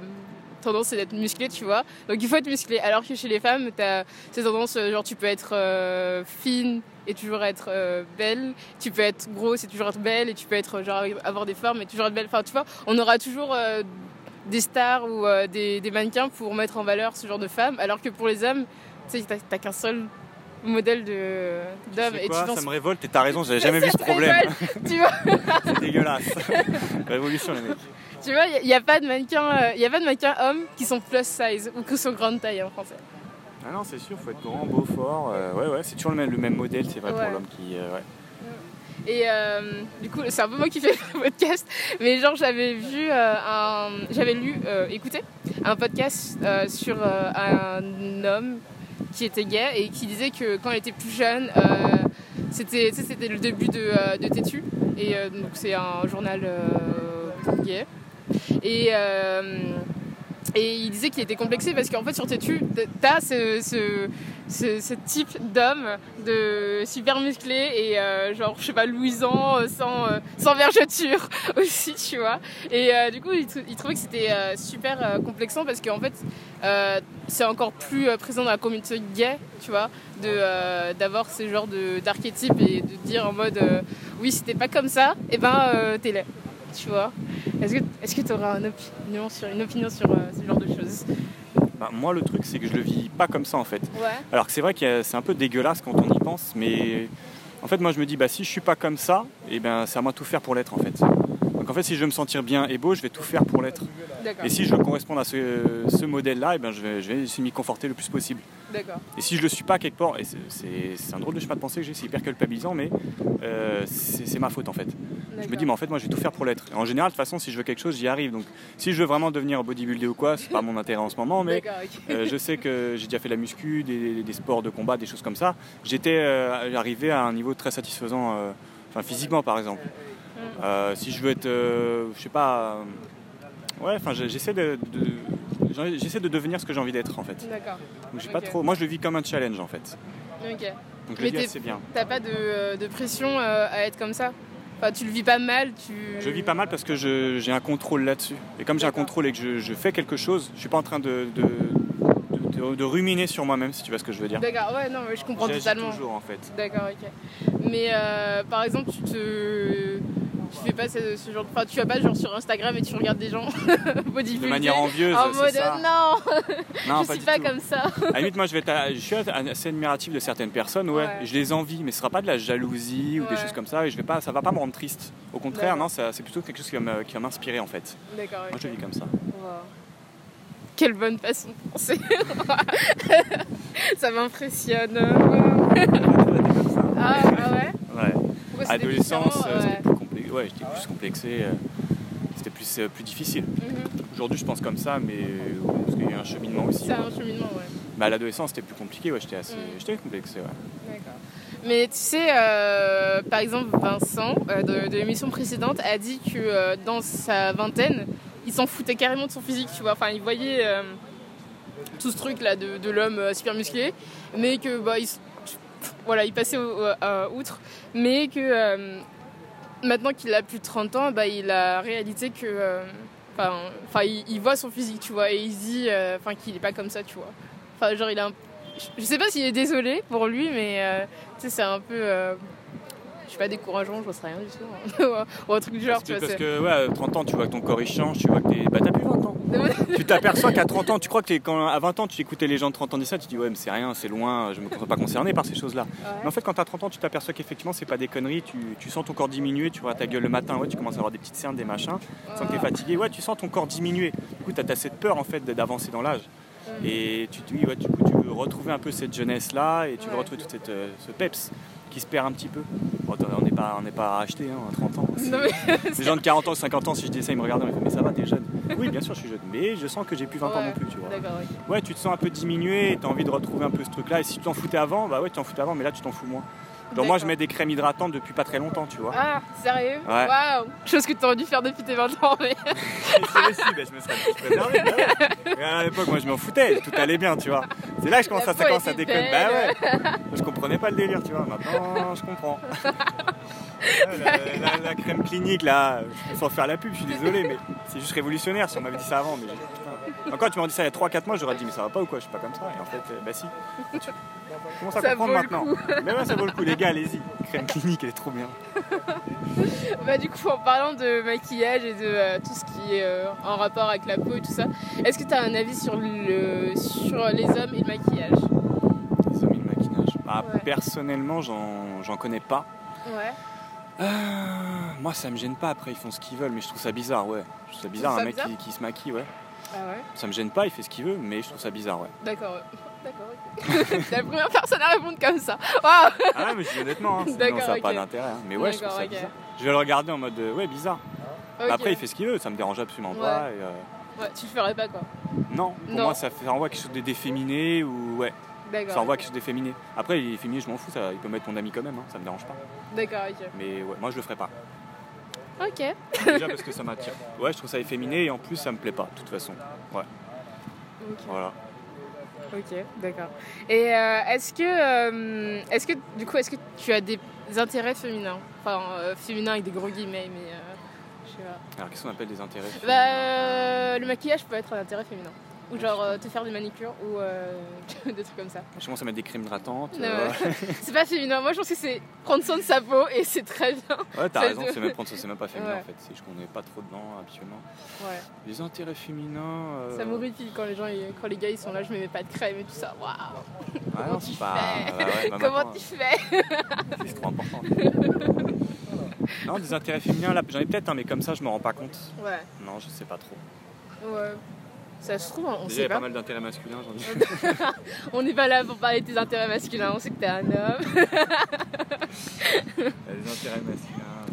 tendance c'est d'être musclé, tu vois. Donc il faut être musclé. Alors que chez les femmes, t'as cette tendance, euh, genre tu peux être euh, fine et toujours être euh, belle. Tu peux être grosse et toujours être belle. Et tu peux être genre avoir des formes et toujours être belle. Enfin tu vois, on aura toujours euh, des stars ou des, des mannequins pour mettre en valeur ce genre de femmes. Alors que pour les hommes, tu sais, t'as- qu'un seul modèle de d'homme et quoi, tu ça me révolte et t'as raison, j'avais jamais vu ce problème. révolte, tu vois C'est dégueulasse. Révolution, les mecs. Tu vois il n'y a, pas de mannequins il y a pas de mannequins hommes qui sont plus size ou qui sont grande taille en français Ah non, c'est sûr, faut être grand, beau, fort. euh, ouais, ouais, c'est toujours le même, le même modèle, c'est vrai Ouais. pour l'homme qui. euh, ouais. Et euh, du coup, c'est un peu moi qui fais le podcast, mais genre j'avais vu euh, un, j'avais lu, euh, écouté un podcast euh, sur euh, un homme qui était gay et qui disait que quand il était plus jeune, euh, c'était, c'était le début de, euh, de Tétu et euh, donc c'est un journal euh, gay et euh, et il disait qu'il était complexé parce qu'en fait sur Tétu, t'as ce, ce, type d'homme de super musclé et euh, genre je sais pas luisant euh, sans, vergeture aussi tu vois. Et du coup il, trou- il trouvait que c'était super complexant parce qu'en fait c'est encore plus présent dans la communauté gay tu vois d'avoir ce genre d'archétype et de dire en mode oui si t'es pas comme ça et ben euh, t'es laid tu vois est-ce que est-ce que t'auras une opinion sur une opinion sur euh, ce genre de choses? Bah, moi, le truc, c'est que je le vis pas comme ça en fait. ouais Alors que c'est vrai que c'est un peu dégueulasse quand on y pense, mais en fait, moi, je me dis, bah, si je suis pas comme ça, et ben, c'est à moi de tout faire pour l'être en fait. Donc en fait, si je veux me sentir bien et beau, je vais tout faire pour l'être. Et si je veux correspondre à ce, ce modèle-là, eh ben, je vais, je vais essayer de m'y conforter le plus possible. Et si je le suis pas quelque part, et c'est- un drôle de chemin de pensée que j'ai, c'est hyper culpabilisant, mais euh, c'est ma faute en fait. Je me dis, mais en fait, moi, je vais tout faire pour l'être. En général, de toute façon, si je veux quelque chose, j'y arrive. Donc, si je veux vraiment devenir bodybuilder ou quoi, c'est pas mon intérêt en ce moment, mais euh, je sais que j'ai déjà fait de la muscu, des, des sports de combat, des choses comme ça. J'étais euh, arrivé à un niveau très satisfaisant, enfin physiquement par exemple. Euh, si je veux être, euh, je sais pas, euh, ouais, enfin j'essaie de, j'essaie de devenir ce que j'ai envie d'être en fait. D'accord. Donc j'ai pas Ok. trop, moi je le vis comme un challenge en fait. Ok. Donc je Mais le t'es- assez bien. T'as pas de, de pression à être comme ça? Enfin, tu le vis pas mal, tu... Je vis pas mal parce que j'ai un contrôle là-dessus. Et comme j'ai un contrôle et que je, je fais quelque chose, je suis pas en train de, de, de- de- de ruminer sur moi-même, si tu vois ce que je veux dire. D'accord, ouais, non, mais je comprends totalement. toujours en fait. D'accord, ok. Mais euh, par exemple, tu te. Tu fais pas ce, ce genre de. Enfin, tu vas pas genre sur Instagram et tu regardes des gens bodybuilder. De manière envieuse, En mode ça. non, Non, je pas suis pas tout. comme ça. À la limite, moi, je, vais je suis assez admiratif de certaines personnes, ouais. Ouais. Je les envie, mais ce sera pas de la jalousie ou des choses comme ça. Et je vais pas, ça va pas me rendre triste. Au contraire, non, c'est plutôt quelque chose qui va m'inspirer en fait. D'accord, Moi, je le vis comme ça. Wow. Quelle bonne façon de penser. ça m'impressionne. Ah, ah ouais Ouais. Adolescence, euh, Ouais. Ouais, j'étais plus complexé. euh, C'était plus, euh, plus difficile. Mhm. Aujourd'hui, je pense comme ça, mais euh, parce qu'il y a un cheminement aussi. C'est un cheminement, ouais. Mais à l'adolescence, c'était plus compliqué. Ouais, j'étais assez, Mm. j'étais complexé. Ouais. D'accord. Mais tu sais, euh, par exemple, Vincent, euh, de, de l'émission précédente, a dit que euh, dans sa vingtaine, il s'en foutait carrément de son physique, tu vois. Enfin, il voyait tout ce truc-là de, de l'homme super musclé, mais que, bah, il, voilà, il passait au- outre, mais que maintenant qu'il a plus de 30 ans, bah, il a réalisé que. euh, Enfin, il, il voit son physique, tu vois, et il dit euh, enfin, qu'il est pas comme ça, tu vois. Enfin, genre, il a un je sais pas s'il est désolé pour lui, mais euh, tu sais, c'est un peu. je sais pas, décourageant, j'en sais rien du tout. hein. Ou un truc du genre, Parce tu que, vois. parce que, ouais, à 30 ans, tu vois que ton corps il change, tu vois que t'es. Bah, t'as plus 20 ans. tu t'aperçois qu'à 30 ans, tu crois que quand, à 20 ans, tu écoutais les gens de 30 ans dire ça, tu dis ouais, mais c'est rien, c'est loin, je me sens pas concerné par ces choses-là. Mais en fait, quand t'as 30 ans, tu t'aperçois qu'effectivement, c'est pas des conneries, tu, tu sens ton corps diminuer, tu vois ta gueule le matin, ouais, tu commences à avoir des petites cernes, des machins, tu sens que t'es fatigué, ouais, tu sens ton corps diminuer. Du coup, t'as t'as cette peur en fait d'avancer dans l'âge. Et tu, te dis, ouais, du coup, tu veux retrouver un peu cette jeunesse-là et tu veux retrouver toute cette, euh, ce peps qui se perd un petit peu. Bon, on n'est pas, on pas racheté hein, à 30 ans. Non, Les gens de 40 ans, 50 ans, si je dis ça, ils me regardent, ils me font, mais ça va, t'es jeune. Oui, bien sûr, je suis jeune, mais je sens que j'ai plus 20 ans non plus, tu vois. Ouais, tu te sens un peu diminué, t'as envie de retrouver un peu ce truc-là. Et si tu t'en foutais avant, bah ouais, tu t'en foutais avant, mais là, tu t'en fous moins. Genre, moi, je mets des crèmes hydratantes depuis pas très longtemps, tu vois. Ah, sérieux? Ouais. Waouh Chose que tu aurais dû faire depuis tes 20 ans, mais. Aussi, bah, je me serais. Mais à l'époque, moi, je m'en foutais, tout allait bien, tu vois. C'est là que je commence à, ça commence à déconner. Bah ouais. Je comprenais pas le délire, tu vois. Maintenant, je comprends. La, la- la crème clinique, là, sans faire la pub, je suis désolé, mais c'est juste révolutionnaire si on m'avait dit ça avant. Mais. Encore, tu m'aurais dit ça il y a 3-4 mois, j'aurais dit, mais ça va pas ou quoi, je suis pas comme ça. Et en fait, euh, bah si. Tu commences à Ça comprendre maintenant? Mais ouais, ça vaut le coup, les gars, allez-y. Crème clinique, elle est trop bien. Bah, du coup, en parlant de maquillage et de euh, tout ce qui est euh, en rapport avec la peau et tout ça, est-ce que tu as un avis sur, le, sur les hommes et le maquillage? Les hommes et le maquillage. Bah, Ouais. Personnellement, j'en connais pas. Ouais. Euh, moi, ça me gêne pas. Après, ils font ce qu'ils veulent, mais je trouve ça bizarre, ouais. Je trouve ça bizarre, un mec qui se maquille, ouais. Ah ouais Ça me gêne pas, il fait ce qu'il veut, mais je trouve ça bizarre, ouais. D'accord, ouais. D'accord, ok. La première personne à répondre comme ça. Waouh Ah ouais, mais je dis honnêtement, hein, sinon ça n'a pas d'intérêt. hein. Mais ouais, je trouve ça bizarre. Je vais le regarder en mode, euh, ouais, bizarre. Après, il fait ce qu'il veut, ça me dérange absolument pas. et, euh, Ouais, tu le ferais pas quoi. non, pour Non. moi, ça, fait, ça renvoie quelque chose de d'efféminé ou ouais, D'accord. ça renvoie quelque chose d'efféminé. Après, il est efféminé, je m'en fous, ça, il peut mettre mon ami quand même, hein, ça me dérange pas. D'accord, ok. Mais ouais, moi, je le ferai pas. Ok. Déjà parce que ça m'attire. Ouais, je trouve ça efféminé et en plus, ça me plaît pas, de toute façon. Ouais, Ok, voilà. ok, d'accord. Et euh, est-ce que, euh, est-ce que, du coup, est-ce que tu as des intérêts féminins? Enfin, euh, féminins avec des gros guillemets, mais euh, je sais pas. Alors, qu'est-ce qu'on appelle des intérêts Bah, euh, le maquillage peut être un intérêt féminin. Ou genre euh, te faire des manicures ou euh, des trucs comme ça. Je commence à mettre des crèmes hydratantes. Euh, C'est pas féminin. Moi, je pense que c'est prendre soin de sa peau et c'est très bien. Ouais, t'as raison, c'est même, c'est même pas féminin Ouais. en fait. C'est je connais pas trop dedans habituellement. Ouais. Les intérêts féminins. euh, Ça m'horripile quand les gens, quand les gars, ils sont là, je me mets pas de crème et tout ça. Waouh. Ah Comment non, tu c'est pas. fais bah ouais, bah Comment tu fais C'est trop important. Non, des intérêts féminins, là, j'en ai peut-être, hein, mais comme ça, je me rends pas compte. Ouais. Non, je sais pas trop. Ouais. Ça se trouve, on Déjà, il y sait a pas pas. mal d'intérêts masculins, j'en ai. On n'est pas là pour parler de tes intérêts masculins, on sait que t'es un homme. Des intérêts masculins,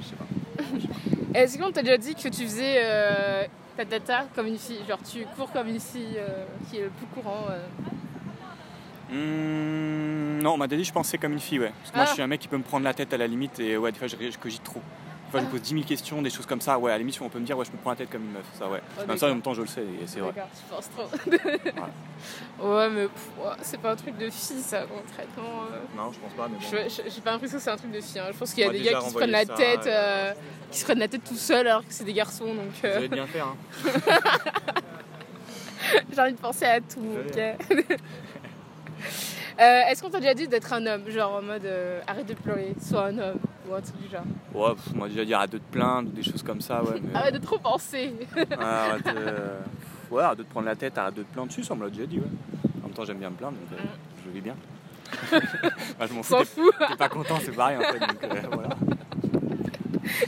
je sais pas. Est-ce qu'on t'a déjà dit que tu faisais euh, ta tata comme une fille Genre tu cours comme une fille euh, qui est le plus courant euh. Hum, non, on m'a déjà dit je pensais comme une fille, ouais. Parce que moi, Ah. je suis un mec qui peut me prendre la tête à la limite et ouais, des fois, je, je cogite trop. Fois, je me pose 10 000 questions, des choses comme ça. Ouais, à limite, on peut me dire, ouais, je me prends la tête comme une meuf. Ça, ouais. Oh, Comme ça, en même temps, je le sais et c'est vrai. D'accord, tu penses trop. ouais, mais ouais, c'est pas un truc de fille ça, concrètement. euh. Non, je pense pas, mais bon. J'ai pas l'impression que c'est un truc de fille. hein. Je pense qu'il y a des gars qui se prennent la ça, tête, euh, qui se prennent la tête tout seuls alors que c'est des garçons. Donc Vous euh, allez bien faire, hein. j'ai envie de penser à tout. Ok Euh, Est-ce qu'on t'a déjà dit d'être un homme Genre en mode euh, arrête de pleurer, sois un homme ou un truc du genre. Ouais, pff, on m'a déjà dit arrête de te plaindre ou des choses comme ça, ouais. Mais... Arrête de trop penser. Ouais, arrête, euh, ouais, arrête de te prendre la tête, arrête de te plaindre. Si, ça on me l'a déjà dit, ouais. En même temps, j'aime bien me plaindre, donc euh, je le vis bien. Bah, je m'en fous, t'es pas content, c'est pareil en fait. Donc, voilà.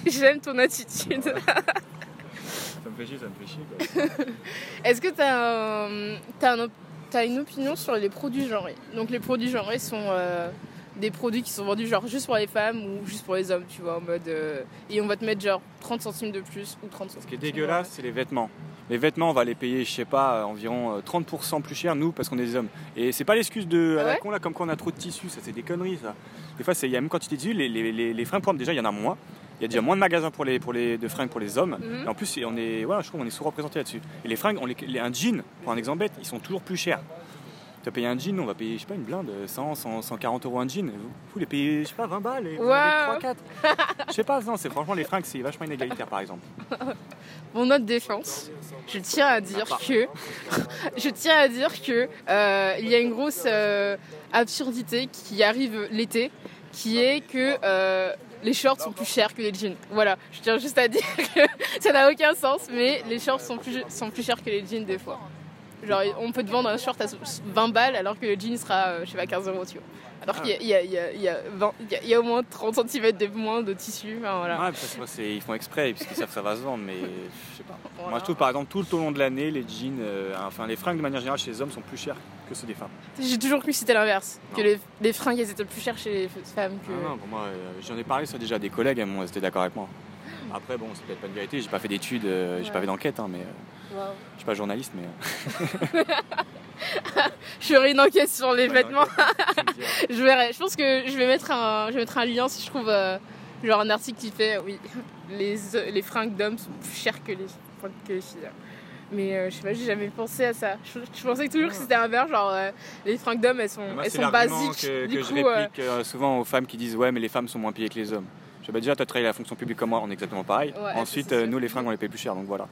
J'aime ton attitude. Ça me fait chier, ça me fait chier. Quoi. Est-ce que t'as un, t'as un une opinion sur les produits genrés Donc les produits genrés sont euh, des produits qui sont vendus genre juste pour les femmes ou juste pour les hommes, tu vois, en mode euh, et on va te mettre genre 30 centimes de plus ou 30 centimes. Ce qui est dégueulasse, c'est les vêtements. Les vêtements, on va les payer, je sais pas, euh, environ euh, 30% plus cher, nous, parce qu'on est des hommes. Et c'est pas l'excuse de à Ah la con, là, comme quand on a trop de tissus, ça, c'est des conneries, ça. Des fois, c'est- il y a même quantité de tissus, les, les, les, les fringues pour hommes, déjà, il y en a moins. Il y a déjà moins de magasins pour les, pour les, de fringues pour les hommes. Mhm. Et en plus, on est, voilà, je trouve qu'on est sous-représenté là-dessus. Et les fringues, on les, les- un jean, pour un exemple bête, ils sont toujours plus chers. Tu vas payer un jean, on va payer, je sais pas, une blinde, 100, 100, 140 euros un jean. Vous, vous les payez, je sais pas, 20 balles et avez 3, 4. Je sais pas, non, c'est franchement, les fringues, c'est vachement inégalitaire, par exemple. Mon note défense, je tiens à dire Ah, que je tiens à dire que euh, il y a une grosse euh, absurdité qui arrive l'été, qui est que euh, les shorts sont plus chers que les jeans. Voilà, je tiens juste à dire que ça n'a aucun sens, mais les shorts sont plus sont plus chers que les jeans des fois. Genre, on peut te vendre un short à 20 balles alors que le jean sera, euh, je sais pas, 15 euros, tu vois. Alors qu'il y a, il y a- il y a- il y a 20 il y a- il y a au moins 30 cm de moins de tissu. Enfin, voilà. Ouais, parce que ils font exprès parce qu'ils savent que ça va se vendre, mais je sais pas. Voilà. Moi, je trouve par exemple tout au long de l'année, les jeans, euh, enfin les fringues de manière générale chez les hommes sont plus chères que ceux des femmes. J'ai toujours cru que c'était l'inverse, que les, les fringues elles étaient plus chères chez les femmes que. Ah non, pour moi, euh, j'en ai parlé ça déjà à des collègues, elles étaient d'accord avec moi. Après, bon, c'est peut-être pas une vérité, j'ai pas fait d'études, euh, j'ai Ouais. pas fait d'enquête, hein, mais euh, Waouh. je suis pas journaliste, mais. euh, Je ferai une enquête sur les vêtements. Je verrai. Je pense que je vais mettre un, je vais mettre un lien si je trouve euh, genre un article qui fait oui les, les fringues d'hommes sont plus chères que les, que les filles. Mais euh, je sais pas, j'ai jamais pensé à ça. Je, je pensais toujours que c'était inverse, genre euh, les fringues d'hommes elles sont, Moi, elles sont basiques. que, du que coup, je réplique souvent aux femmes qui disent Ouais, mais les femmes sont moins payées que les hommes. Je déjà, tu as travaillé la fonction publique comme moi, on est exactement pareil. Ouais, Ensuite, euh, nous, les fringues, on les paye plus cher, donc voilà.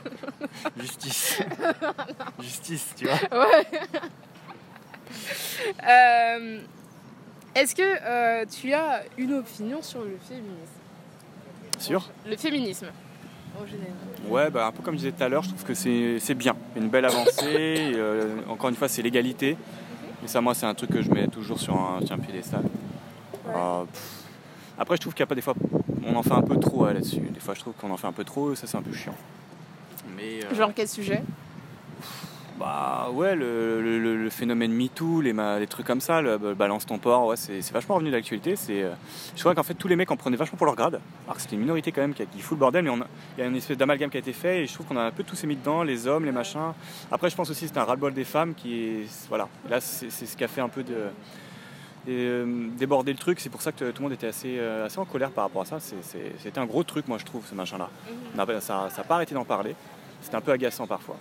Justice. Justice, tu vois. Ouais. Euh, Est-ce que euh, tu as une opinion sur le féminisme? Sûr Le féminisme en général. Ouais, bah, un peu comme je disais tout à l'heure, je trouve que c'est bien. Une belle avancée. encore une fois, c'est l'égalité. Et ça, moi, c'est un truc que je mets toujours sur un, sur un piédestal. Pff. Après, je trouve qu'il y a pas des fois, on en fait un peu trop ouais, là-dessus. Des fois, je trouve qu'on en fait un peu trop, ça, c'est un peu chiant. Mais euh, Genre quel sujet? Bah ouais, le, le- le- le phénomène MeToo, les, trucs comme ça, le, le balance ton port, ouais, c'est c'est vachement revenu de l'actualité. C'est, euh, je crois qu'en fait tous les mecs en prenaient vachement pour leur grade, alors que c'était une minorité quand même qui, a- qui fout le bordel, mais il y a une espèce d'amalgame qui a été fait et je trouve qu'on a un peu tous mis dedans, les hommes, les machins. Après, je pense aussi que c'est un ras-le-bol des femmes qui voilà, là c'est c'est ce qui a fait un peu de euh, déborder le truc. C'est pour ça que tout le monde était assez, euh, assez en colère par rapport à ça. C'était un gros truc, moi je trouve, ce machin-là. A- Ça n'a pas arrêté d'en parler. C'était un peu agaçant parfois.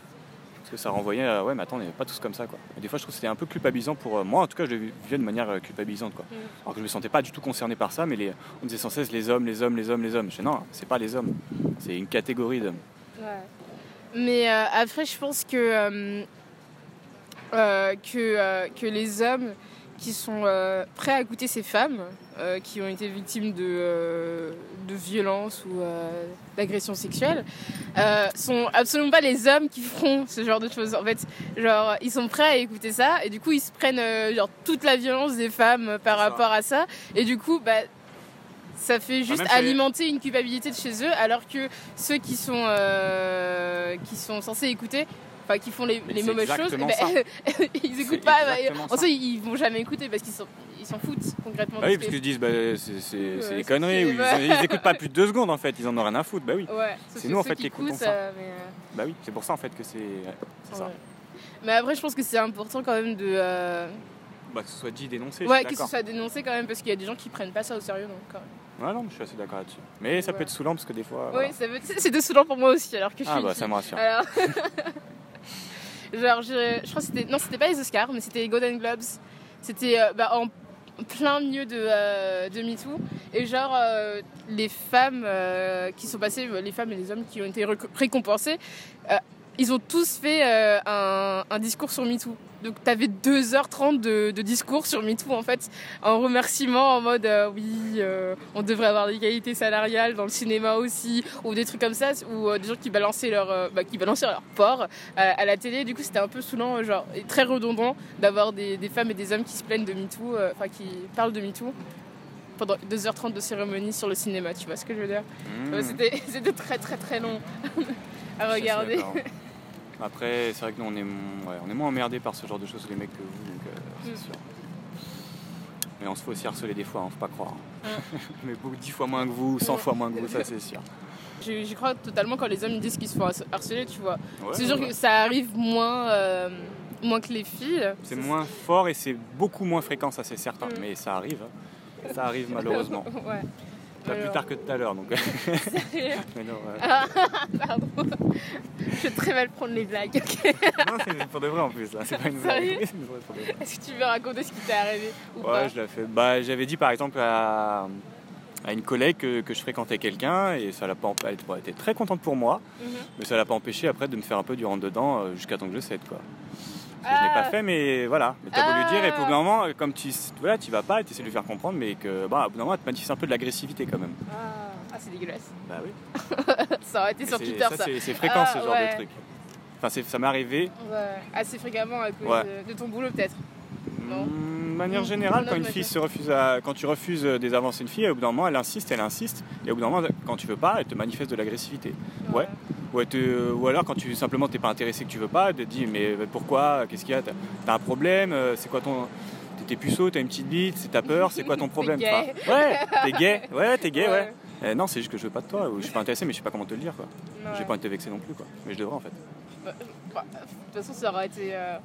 Parce que ça renvoyait à ouais, mais attends, on n'est pas tous comme ça quoi. Et des fois, je trouve que c'était un peu culpabilisant pour euh, moi, en tout cas, je le vivais de manière culpabilisante quoi. Mm. Alors que je me sentais pas du tout concerné par ça, mais les, on disait sans cesse les hommes, les hommes, les hommes, les hommes. Je dis non, c'est pas les hommes, c'est une catégorie d'hommes. Mais euh, après, je pense que, euh, que, que les hommes qui sont euh, prêts à écouter ces femmes euh, qui ont été victimes de, euh, de violences ou d'agressions sexuelles sont absolument pas les hommes qui feront ce genre de choses. En fait, genre, ils sont prêts à écouter ça et du coup, ils se prennent genre, toute la violence des femmes par rapport à ça. Et du coup, bah, ça fait juste même, c'est- alimenter une culpabilité de chez eux, alors que ceux qui sont, qui sont censés écouter, enfin qui font les, les mauvaises choses, eh ben, ils écoutent pas. bah, en soi, ils vont jamais écouter parce qu'ils s'en ils foutent concrètement. Bah de oui, ce parce qu'ils disent, bah, c'est Ouais, des conneries. ou ouais. Ils, ils écoutent pas plus de deux secondes en fait, ils en ont rien à foutre. Bah oui, Ouais, C'est nous, en fait, qui écoutons ça. euh, mais, euh, bah oui, c'est pour ça en fait que c'est ça. Mais après, je pense que c'est important quand même de. euh, Bah, que ce soit dit, dénoncé. Ouais, que ce soit dénoncé quand même, parce qu'il y a des gens qui prennent pas ça au sérieux. Donc, quand même. Ouais, non, je suis assez d'accord là-dessus. Mais ça peut être saoulant parce que des fois. Oui, voilà. c'est- c'était saoulant pour moi aussi, alors que je Ah suis bah une ça me rassure. Alors, genre, je, je crois que c'était. Non, c'était pas les Oscars, mais c'était les Golden Globes. C'était euh, bah, en plein milieu de, euh, MeToo. Et genre, euh, les femmes qui sont passées, les femmes et les hommes qui ont été récompensés, ils ont tous fait un, un discours sur MeToo. Donc, t'avais 2h30 de, de discours sur MeToo, en fait, en remerciement, en mode euh, oui, euh, on devrait avoir l'égalité salariale dans le cinéma aussi, ou des trucs comme ça, ou euh, des gens qui balançaient leur, bah, qui balançaient leur porc à la télé. Du coup, c'était un peu saoulant, genre, et très redondant d'avoir des, des femmes et des hommes qui se plaignent de MeToo, enfin, qui parlent de MeToo pendant 2h30 de cérémonie sur le cinéma, tu vois ce que je veux dire? Mmh. C'était très très très long à regarder. Après, c'est vrai que nous, on est, mon- ouais, on est moins emmerdés par ce genre de choses que les mecs que vous, donc euh, c'est Mm. sûr. Mais on se fait aussi harceler des fois, hein, faut pas croire. Mm. Mais beaucoup, 10 fois moins que vous, 100 Ouais. fois moins que vous, ça c'est sûr. J'y crois totalement quand les hommes disent qu'ils se font harceler, tu vois. Ouais, c'est sûr ouais. que ça arrive moins, euh, moins que les filles. C'est moins fort et c'est beaucoup moins fréquent, ça c'est certain. Mm. Mais ça arrive. hein. Ça arrive malheureusement. ouais. Pas plus tard que tout à l'heure, donc. Mais non, ouais. Ah, Pardon. Je vais très mal prendre les blagues. ok. Non, c'est pour de vrai en plus. là. C'est pas une blague. Est-ce que tu veux raconter ce qui t'est arrivé ou pas Ouais, je l'ai fait. Bah, j'avais dit par exemple à, à une collègue que, que je fréquentais quelqu'un et ça l'a pas empêché. Elle était- elle était très contente pour moi, Mhm. mais ça l'a pas empêché après de me faire un peu du rentre dedans euh, jusqu'à temps que je cède quoi. Pas fait, mais voilà. Mais t'as beau lui dire, et au bout d'un Ah. moment, comme tu voilà, tu vas pas, tu essaies de lui faire comprendre, mais que bah, au bout d'un moment, elle te manifeste un peu de l'agressivité quand même. Ah, ah, c'est dégueulasse. Bah oui. Ça aurait été sur Twitter, ça, ça. c'est- fréquent Ah, ce genre ouais. de truc. Enfin, ça m'est arrivé. Ouais, assez fréquemment à cause Ouais. de, de ton boulot, peut-être. Non. Mm, De manière Mm, générale, non, quand une fille se refuse à, quand tu refuses des avances à une fille, au bout d'un moment, elle insiste, elle insiste, et au bout d'un moment, quand tu veux pas, elle te manifeste de l'agressivité. Ouais. Ou, te- ou alors quand tu simplement t'es pas intéressé que tu veux pas, te dit mais pourquoi, qu'est-ce qu'il y a, t'as t'as un problème, euh, c'est quoi ton, t'es puceau, t'as une petite bite, c'est ta peur, c'est quoi ton problème gay. Enfin, Ouais, t'es gay, ouais, t'es gay, ouais. Ouais. Euh, non, c'est juste que je veux pas de toi, ou je suis pas intéressé, mais je sais pas comment te le dire quoi. Ouais. J'ai pas envie de te vexer non plus quoi, mais je devrais en fait. Bah, bah, de toute façon, ça aurait été. euh,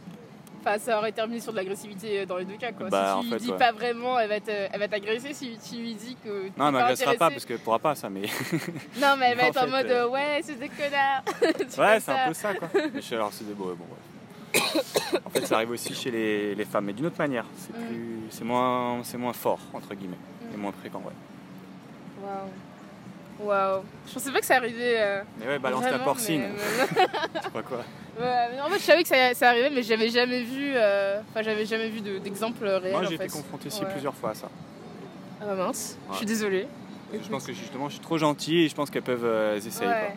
Enfin, ça aurait terminé sur de l'agressivité euh, dans les deux cas. Quoi. Bah, si tu lui fait, dis ouais. pas vraiment, elle va te- elle va t'agresser. Si tu lui dis que. Non, elle pas m'agressera pas parce qu'elle pourra pas ça, mais Non, mais elle va être en fait, mode euh, euh, ouais, c'est des connards. Tu ouais, c'est un peu ça quoi. Mais je suis alors c'est des ouais, bon ouais. En fait, ça arrive aussi chez les, les femmes, mais d'une autre manière. C'est Mm. plus, c'est moins, c'est moins fort entre guillemets, et Mm. moins fréquent, ouais. Waouh. Waouh. Je pensais pas que ça arrivait. euh, Mais ouais, balance ta vraiment, porcine. mais- sais pas quoi? Ouais, mais en fait, je savais que ça, ça arrivait, mais j'avais jamais vu. euh, Enfin, j'avais jamais vu de- d'exemple réel. Moi, j'ai été confronté aussi plusieurs fois à ça. Ah bah mince. Je suis désolée. Je pense que justement, je suis trop gentil et je pense qu'elles peuvent euh. Ouais.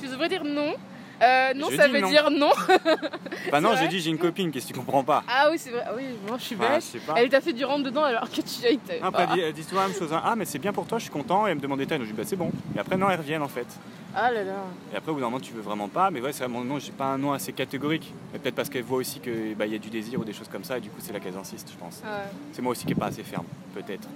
Tu devrais dire non. Euh, non, Je ça veut non. dire non. Bah non, j'ai dit j'ai une copine, qu'est-ce que tu comprends pas Ah oui, c'est vrai. Ah oui, moi je suis bête. Elle t'a fait du rentre dedans alors que tu as été. Non, Après, elle dit, elle dit toujours la même chose. hein. Ah, mais c'est bien pour toi, je suis content. Et elle me demandait ta. Je dis bah c'est bon. Et après, non, elles reviennent en fait. Ah là là. Et après, au bout d'un moment, tu veux vraiment pas. Mais ouais, c'est mon nom, j'ai pas un nom assez catégorique. Mais peut-être parce qu'elle voit aussi qu'il bah, y a du désir ou des choses comme ça. Et du coup, c'est là qu'elles insistent, je pense. Ah ouais. C'est moi aussi qui est pas assez ferme, peut-être.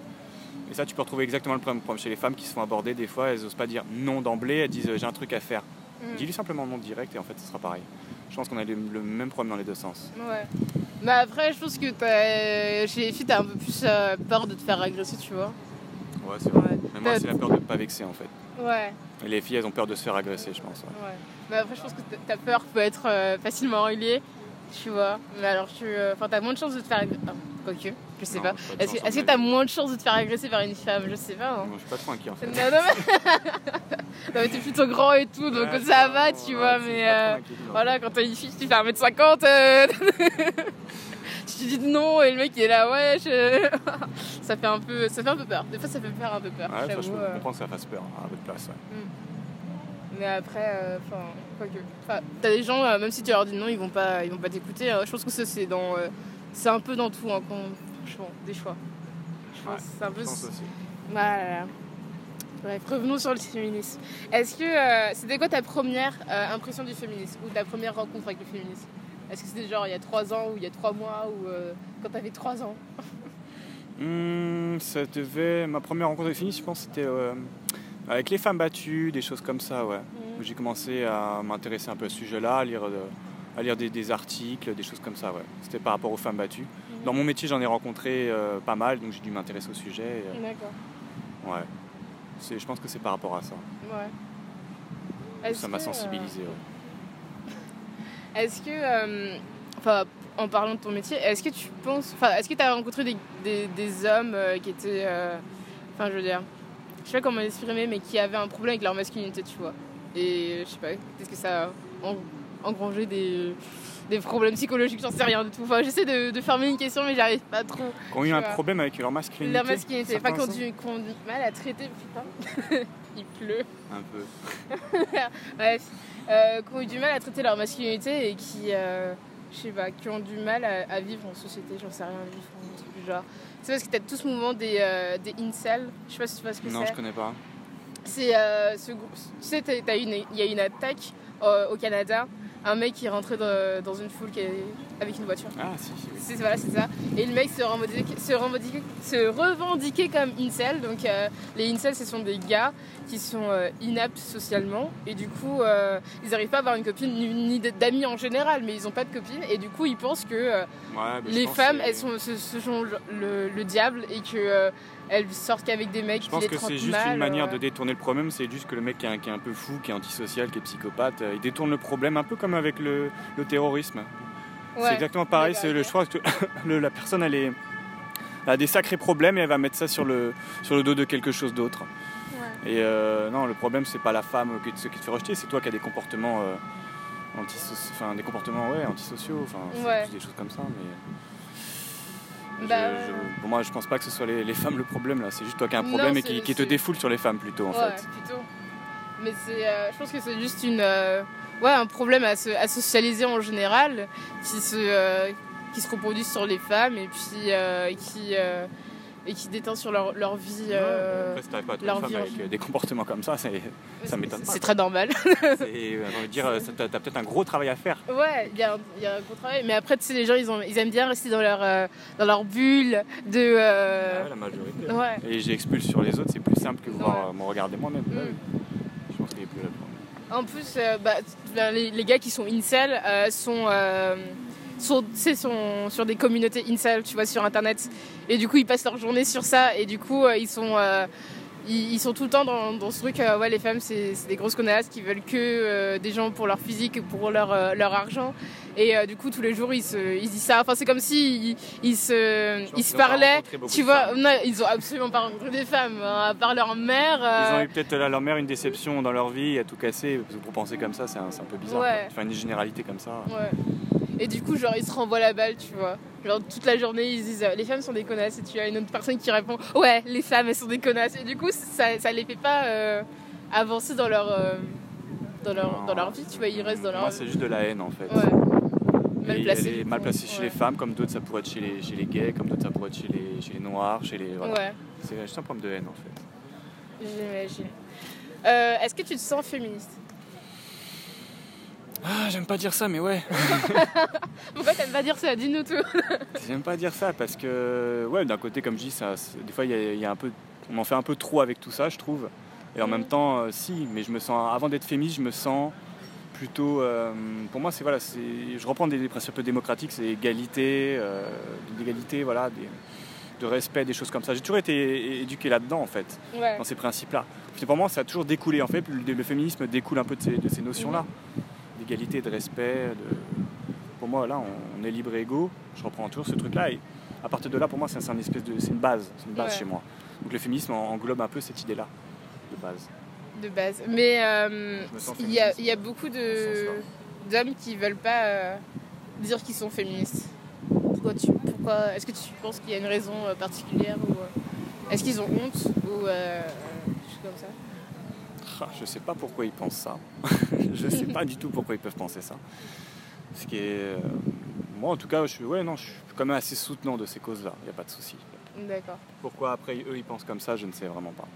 Et ça, tu peux retrouver exactement le problème, problème chez les femmes qui se font aborder. Des fois, elles osent pas dire non d'emblée. Elles disent euh, j'ai un truc à faire. Mm. Dis-lui simplement non direct et en fait, ce sera pareil. Je pense qu'on a le, le même problème dans les deux sens. Ouais. Mais après, je pense que t'as- chez les filles, t'as un peu plus euh, peur de te faire agresser, tu vois. Ouais, c'est Ouais. Mais moi, c'est la peur de pas vexer en fait. Ouais. Et les filles, elles ont peur de se faire agresser, je pense. ouais. Ouais. Mais après, je pense que ta- peur peut être euh, facilement réglée, tu vois. Mais alors, tu. euh, Enfin, t'as moins de chances de te faire agresser. Quoique, je sais Non, pas. Est-ce que t'as moins de chances de te faire agresser par une femme Je sais pas. hein. Moi, je suis pas trop inquiet en fait. Non, non, mais... non, mais t'es plutôt grand et tout, donc Ouais, ça va, tu ouais, vois. Mais euh, inquiet, voilà, quand t'as une fille, tu fais 1m50, euh... tu dis non, et le mec il est là, ouais, je... ça, fait un peu, ça fait un peu peur. Des fois, ça fait faire un peu peur, Ouais, ça, je euh. comprendre que ça fasse peur hein, à votre place. ouais. Mais après, euh, enfin, quoique. T'as des gens, euh, même si tu leur dis non, ils vont pas, ils vont pas t'écouter. hein. Je pense que ça, c'est dans, euh, c'est un peu dans tout, hein, franchement, des choix. Je pense Ouais, c'est un peu. Je pense aussi. Voilà. Bref, revenons sur le féminisme. Est-ce que euh, c'était quoi ta première euh, impression du féminisme ou ta première rencontre avec le féminisme? Est-ce que c'était genre il y a trois ans ou il y a trois mois ou euh, quand t'avais trois ans? Hmm, ça devait... Ma première rencontre avec le féminisme, je pense, c'était euh, avec les femmes battues, des choses comme ça, ouais. Où J'ai commencé à m'intéresser un peu à ce sujet-là, à lire, à lire des, des articles, des choses comme ça, ouais. C'était par rapport aux femmes battues. Dans mon métier, j'en ai rencontré euh, pas mal, donc j'ai dû m'intéresser au sujet. et, D'accord. euh, ouais. C'est- Je pense que c'est par rapport à ça. Ouais. Est-ce Ça m'a euh, sensibilisé. ouais. Est-ce que, euh, enfin, en parlant de ton métier, est-ce que tu penses, enfin, est-ce que tu as rencontré des, des- des hommes euh, qui étaient, euh, enfin, je veux dire, je sais pas comment l'exprimer, mais qui avaient un problème avec leur masculinité, tu vois Et je sais pas, est-ce que ça en- engrangé des, des problèmes psychologiques J'en sais rien du tout. Enfin, j'essaie de, de fermer une question, mais j'arrive pas trop. Qui ont eu un vois. problème avec leur masculinité. Leur masculinité, certains qu'on du, qu'on du mal à traiter, putain. Il pleut. Un peu. Bref, euh, qui ont eu du mal à traiter leur masculinité et qui, euh, je sais pas, qui ont du mal à, à vivre en société, j'en sais rien, vivre truc du genre. C'est parce que t'as tout ce mouvement des, euh, des incels, je sais pas si tu vois ce que Non, c'est. je connais pas. C'est euh, ce tu sais, il y a une attaque euh, au Canada, un mec qui est rentré dans, dans une foule qui est- avec une voiture. Ah, si, si, oui. C'est voilà, c'est ça. Et le mec se revendiquait, se revendiquait, se revendiquait comme incel. Donc euh, les incels, ce sont des gars qui sont euh, inaptes socialement et du coup euh, ils n'arrivent pas à avoir une copine ni, ni d'amis en général, mais ils n'ont pas de copine et du coup ils pensent que Ouais, bah, les femmes que- elles sont, ce, ce sont le, le- le diable et que elles sortent qu'avec des mecs Je qui pense les que c'est juste mal, une manière euh. de détourner le problème, c'est juste que le mec qui est, un, qui est un peu fou, qui est antisocial, qui est psychopathe, euh, il détourne le problème un peu comme avec le, le terrorisme. Ouais. C'est exactement pareil, c'est le, ok. je crois que le- la personne elle, est, elle a des sacrés problèmes et elle va mettre ça sur le, sur le dos de quelque chose d'autre. Ouais. Et euh, non, le problème c'est pas la femme qui, ce qui te fait rejeter, c'est toi qui as des comportements, euh, antiso- des comportements ouais, antisociaux, enfin, Ouais. des choses comme ça. Mais... Bah, je- pour moi, je pense pas que ce soit les, les femmes le problème là. C'est juste toi qui as un Non, problème et qui, qui te défoule sur les femmes plutôt en ouais, fait. plutôt. Mais c'est, euh, je pense que c'est juste une, euh, ouais, un problème à, se, à socialiser en général, qui se, euh, qui se reproduit sur les femmes et puis qui, et qui déteint sur leur, leur vie. euh, Après, si t'arrives pas à trouver leur une femme vie en avec euh, des comportements comme ça, c'est, ça m'étonne pas. C'est très normal. c'est- euh, j'ai envie de dire, euh, ça- t'as, t'as peut-être un gros travail à faire. ouais, il y, a un- il y a un gros travail. Mais après, tu sais, les gens, ils, ont, ils aiment bien rester dans leur, euh, dans leur bulle de. euh, Ouais, la majorité. ouais. Et j'expulse sur les autres, c'est plus simple que voir euh, me regarder moi-même. Mm. Je pense qu'il est plus là. En plus, euh, bah, ben, les, les gars qui sont incel euh, sont, euh, sais, sont sur des communautés incel, tu vois, sur internet. Et du coup, ils passent leur journée sur ça. Et du coup, euh, ils sont. euh, ils, ils sont tout le temps dans, dans ce truc, euh, ouais, les femmes, c'est des grosses connasses qui veulent que euh, des gens pour leur physique pour leur, euh, leur argent. Et euh, du coup, tous les jours, ils, se, ils disent ça. Enfin, c'est comme si ils, ils se, ils se parlaient. Tu vois, non, ils ont absolument pas rencontré des femmes, hein, à part leur mère. Ils euh, ont eu peut-être leur mère une déception dans leur vie, à tout casser. Parce que pour penser comme ça, c'est un, un peu bizarre. Ouais. Faire une généralité comme ça. Ouais. Et du coup, genre, ils se renvoient la balle, tu vois. Genre, toute la journée, ils se disent euh, les femmes sont des connasses. Et tu as une autre personne qui répond ouais, les femmes, elles sont des connasses. Et du coup, ça, ça les fait pas euh, avancer dans leur, euh, dans, leur, dans leur vie, tu vois. Ils restent dans leur Moi, c'est juste de la haine en fait. Ouais. Mal elle placé. est mal placée chez Ouais. les femmes, comme d'autres ça pourrait être chez les, chez les gays, comme d'autres ça pourrait être chez les, chez les noirs, chez les. Voilà. Ouais, C'est juste un problème de haine en fait. j'imagine. Euh, Est-ce que tu te sens féministe? Ah, j'aime pas dire ça, mais ouais. Pourquoi t'aimes pas dire ça? Dis-nous tout. j'aime pas dire ça parce que, ouais, d'un côté, comme je dis, ça, des fois, il y, a- y a un peu, on en fait un peu trop avec tout ça, je trouve. Et en même temps, euh, si, mais je me sens, avant d'être féministe, je me sens plutôt. euh, pour moi, c'est voilà, c'est, je reprends des, des principes un peu démocratiques, c'est égalité, euh, d'égalité, voilà, des- de respect, des choses comme ça. J'ai toujours été éduqué là-dedans, en fait. Ouais. dans ces principes-là. Pour moi, ça a toujours découlé. En fait, le, le féminisme découle un peu de ces, de ces notions-là, d'égalité, de respect. De... Pour moi, là, on, est libre et égaux. Je reprends toujours ce truc-là. Et à partir de là, pour moi, c'est c'est un espèce de, c'est une base, c'est une base Ouais. chez moi. Donc le féminisme en- englobe un peu cette idée-là de base. de base. Mais euh, il y, a- féministe. il y a beaucoup de d'hommes qui veulent pas euh, dire qu'ils sont féministes. Pourquoi tu pourquoi est-ce que tu penses qu'il y a une raison euh, particulière ou euh, est-ce qu'ils ont honte ou comme ça Ah, je sais pas pourquoi ils pensent ça. je sais pas du tout pourquoi ils peuvent penser ça. Ce qui est, euh, moi, en tout cas, je suis, ouais, non, je suis quand même assez soutenant de ces causes-là. Il n'y a pas de souci. D'accord. Pourquoi après eux ils pensent comme ça, je ne sais vraiment pas.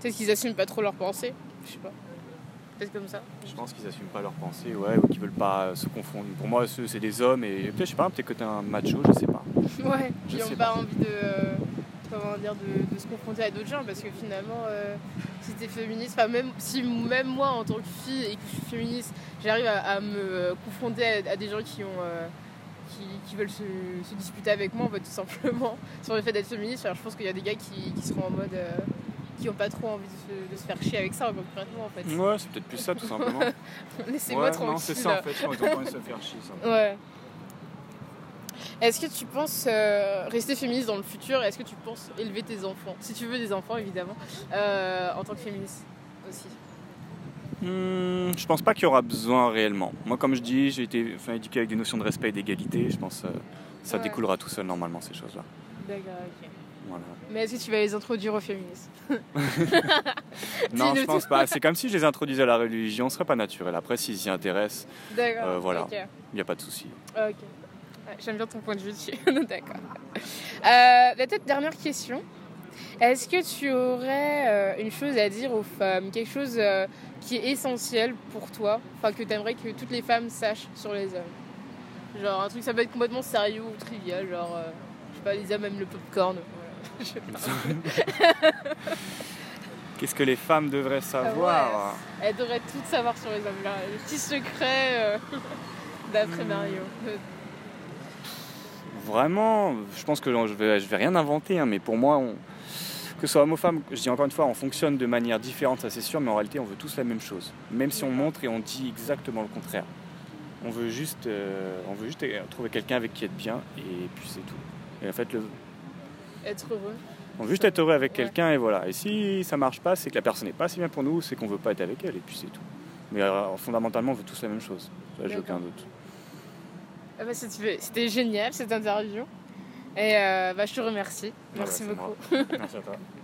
Peut-être qu'ils assument pas trop leurs pensées. Je sais pas. Peut-être comme ça. Je pense qu'ils assument pas leurs pensées, ouais, ou qu'ils veulent pas euh, se confondre. Pour moi, c'est des hommes et peut-être, je sais pas, peut-être que t'es un macho, je sais pas. Ouais, sais n'ont pas envie de, euh, comment dire, de, de se confronter à d'autres gens parce que finalement, euh, si t'es féministe, enfin, même si même moi en tant que fille et que je suis féministe, j'arrive à, à me euh, confronter à, à des gens qui ont. euh, qui, qui veulent se, se disputer avec moi en fait tout simplement sur le fait d'être féministe Alors, je pense qu'il y a des gars qui, qui seront en mode euh, qui ont pas trop envie de se, de se faire chier avec ça concrètement en fait Ouais, c'est peut-être plus ça tout simplement. laissez-moi ouais, tranquille non, c'est ça en fait, ont envie de se faire chier. Ça. Ouais. Est-ce que tu penses euh, rester féministe dans le futur Est-ce que tu penses élever tes enfants Si tu veux des enfants, évidemment, euh, en tant que féministe aussi? Hmm, je pense pas qu'il y aura besoin réellement. Moi, comme je dis, j'ai été enfin, éduqué avec des notions de respect et d'égalité. Je pense que ça Ouais. découlera tout seul normalement ces choses-là. D'accord, ok. Voilà. Mais est-ce que tu vas les introduire au féminisme Non, je pense pas. C'est comme si je les introduisais à la religion, ce serait pas naturel. Après, s'ils s'y intéressent. Euh, voilà. il n'y a pas de souci. Ok. J'aime bien ton point de vue dessus. D'accord. Euh, Peut-être dernière question. Est-ce que tu aurais euh, une chose à dire aux femmes Quelque chose euh, qui est essentiel pour toi Enfin, que tu aimerais que toutes les femmes sachent sur les hommes? Genre un truc, ça peut être complètement sérieux ou trivial. Genre, euh, je sais pas, les hommes aiment le popcorn. Voilà. Qu'est-ce que les femmes devraient savoir? Elles devraient tout savoir sur les hommes. Là. Les petits secrets euh, d'après Hmm. Mario. Vraiment, je pense que je vais, je vais rien inventer, hein, mais pour moi, on- que ce soit homme ou femme, je dis encore une fois, on fonctionne de manière différente, ça c'est sûr, mais en réalité, on veut tous la même chose. Même si on montre et on dit exactement le contraire. On veut juste, euh, on veut juste trouver quelqu'un avec qui être bien, et puis c'est tout. Et en fait, le, Être heureux. on veut juste être heureux avec Ouais. quelqu'un, et voilà. Et si ça marche pas, c'est que la personne n'est pas si bien pour nous, c'est qu'on veut pas être avec elle, et puis c'est tout. Mais euh, fondamentalement, on veut tous la même chose. Ça, j'ai aucun doute. Ah bah, c'était génial cette interview. Et euh, bah, je te remercie. Merci Ouais, c'est beaucoup. Merci à toi.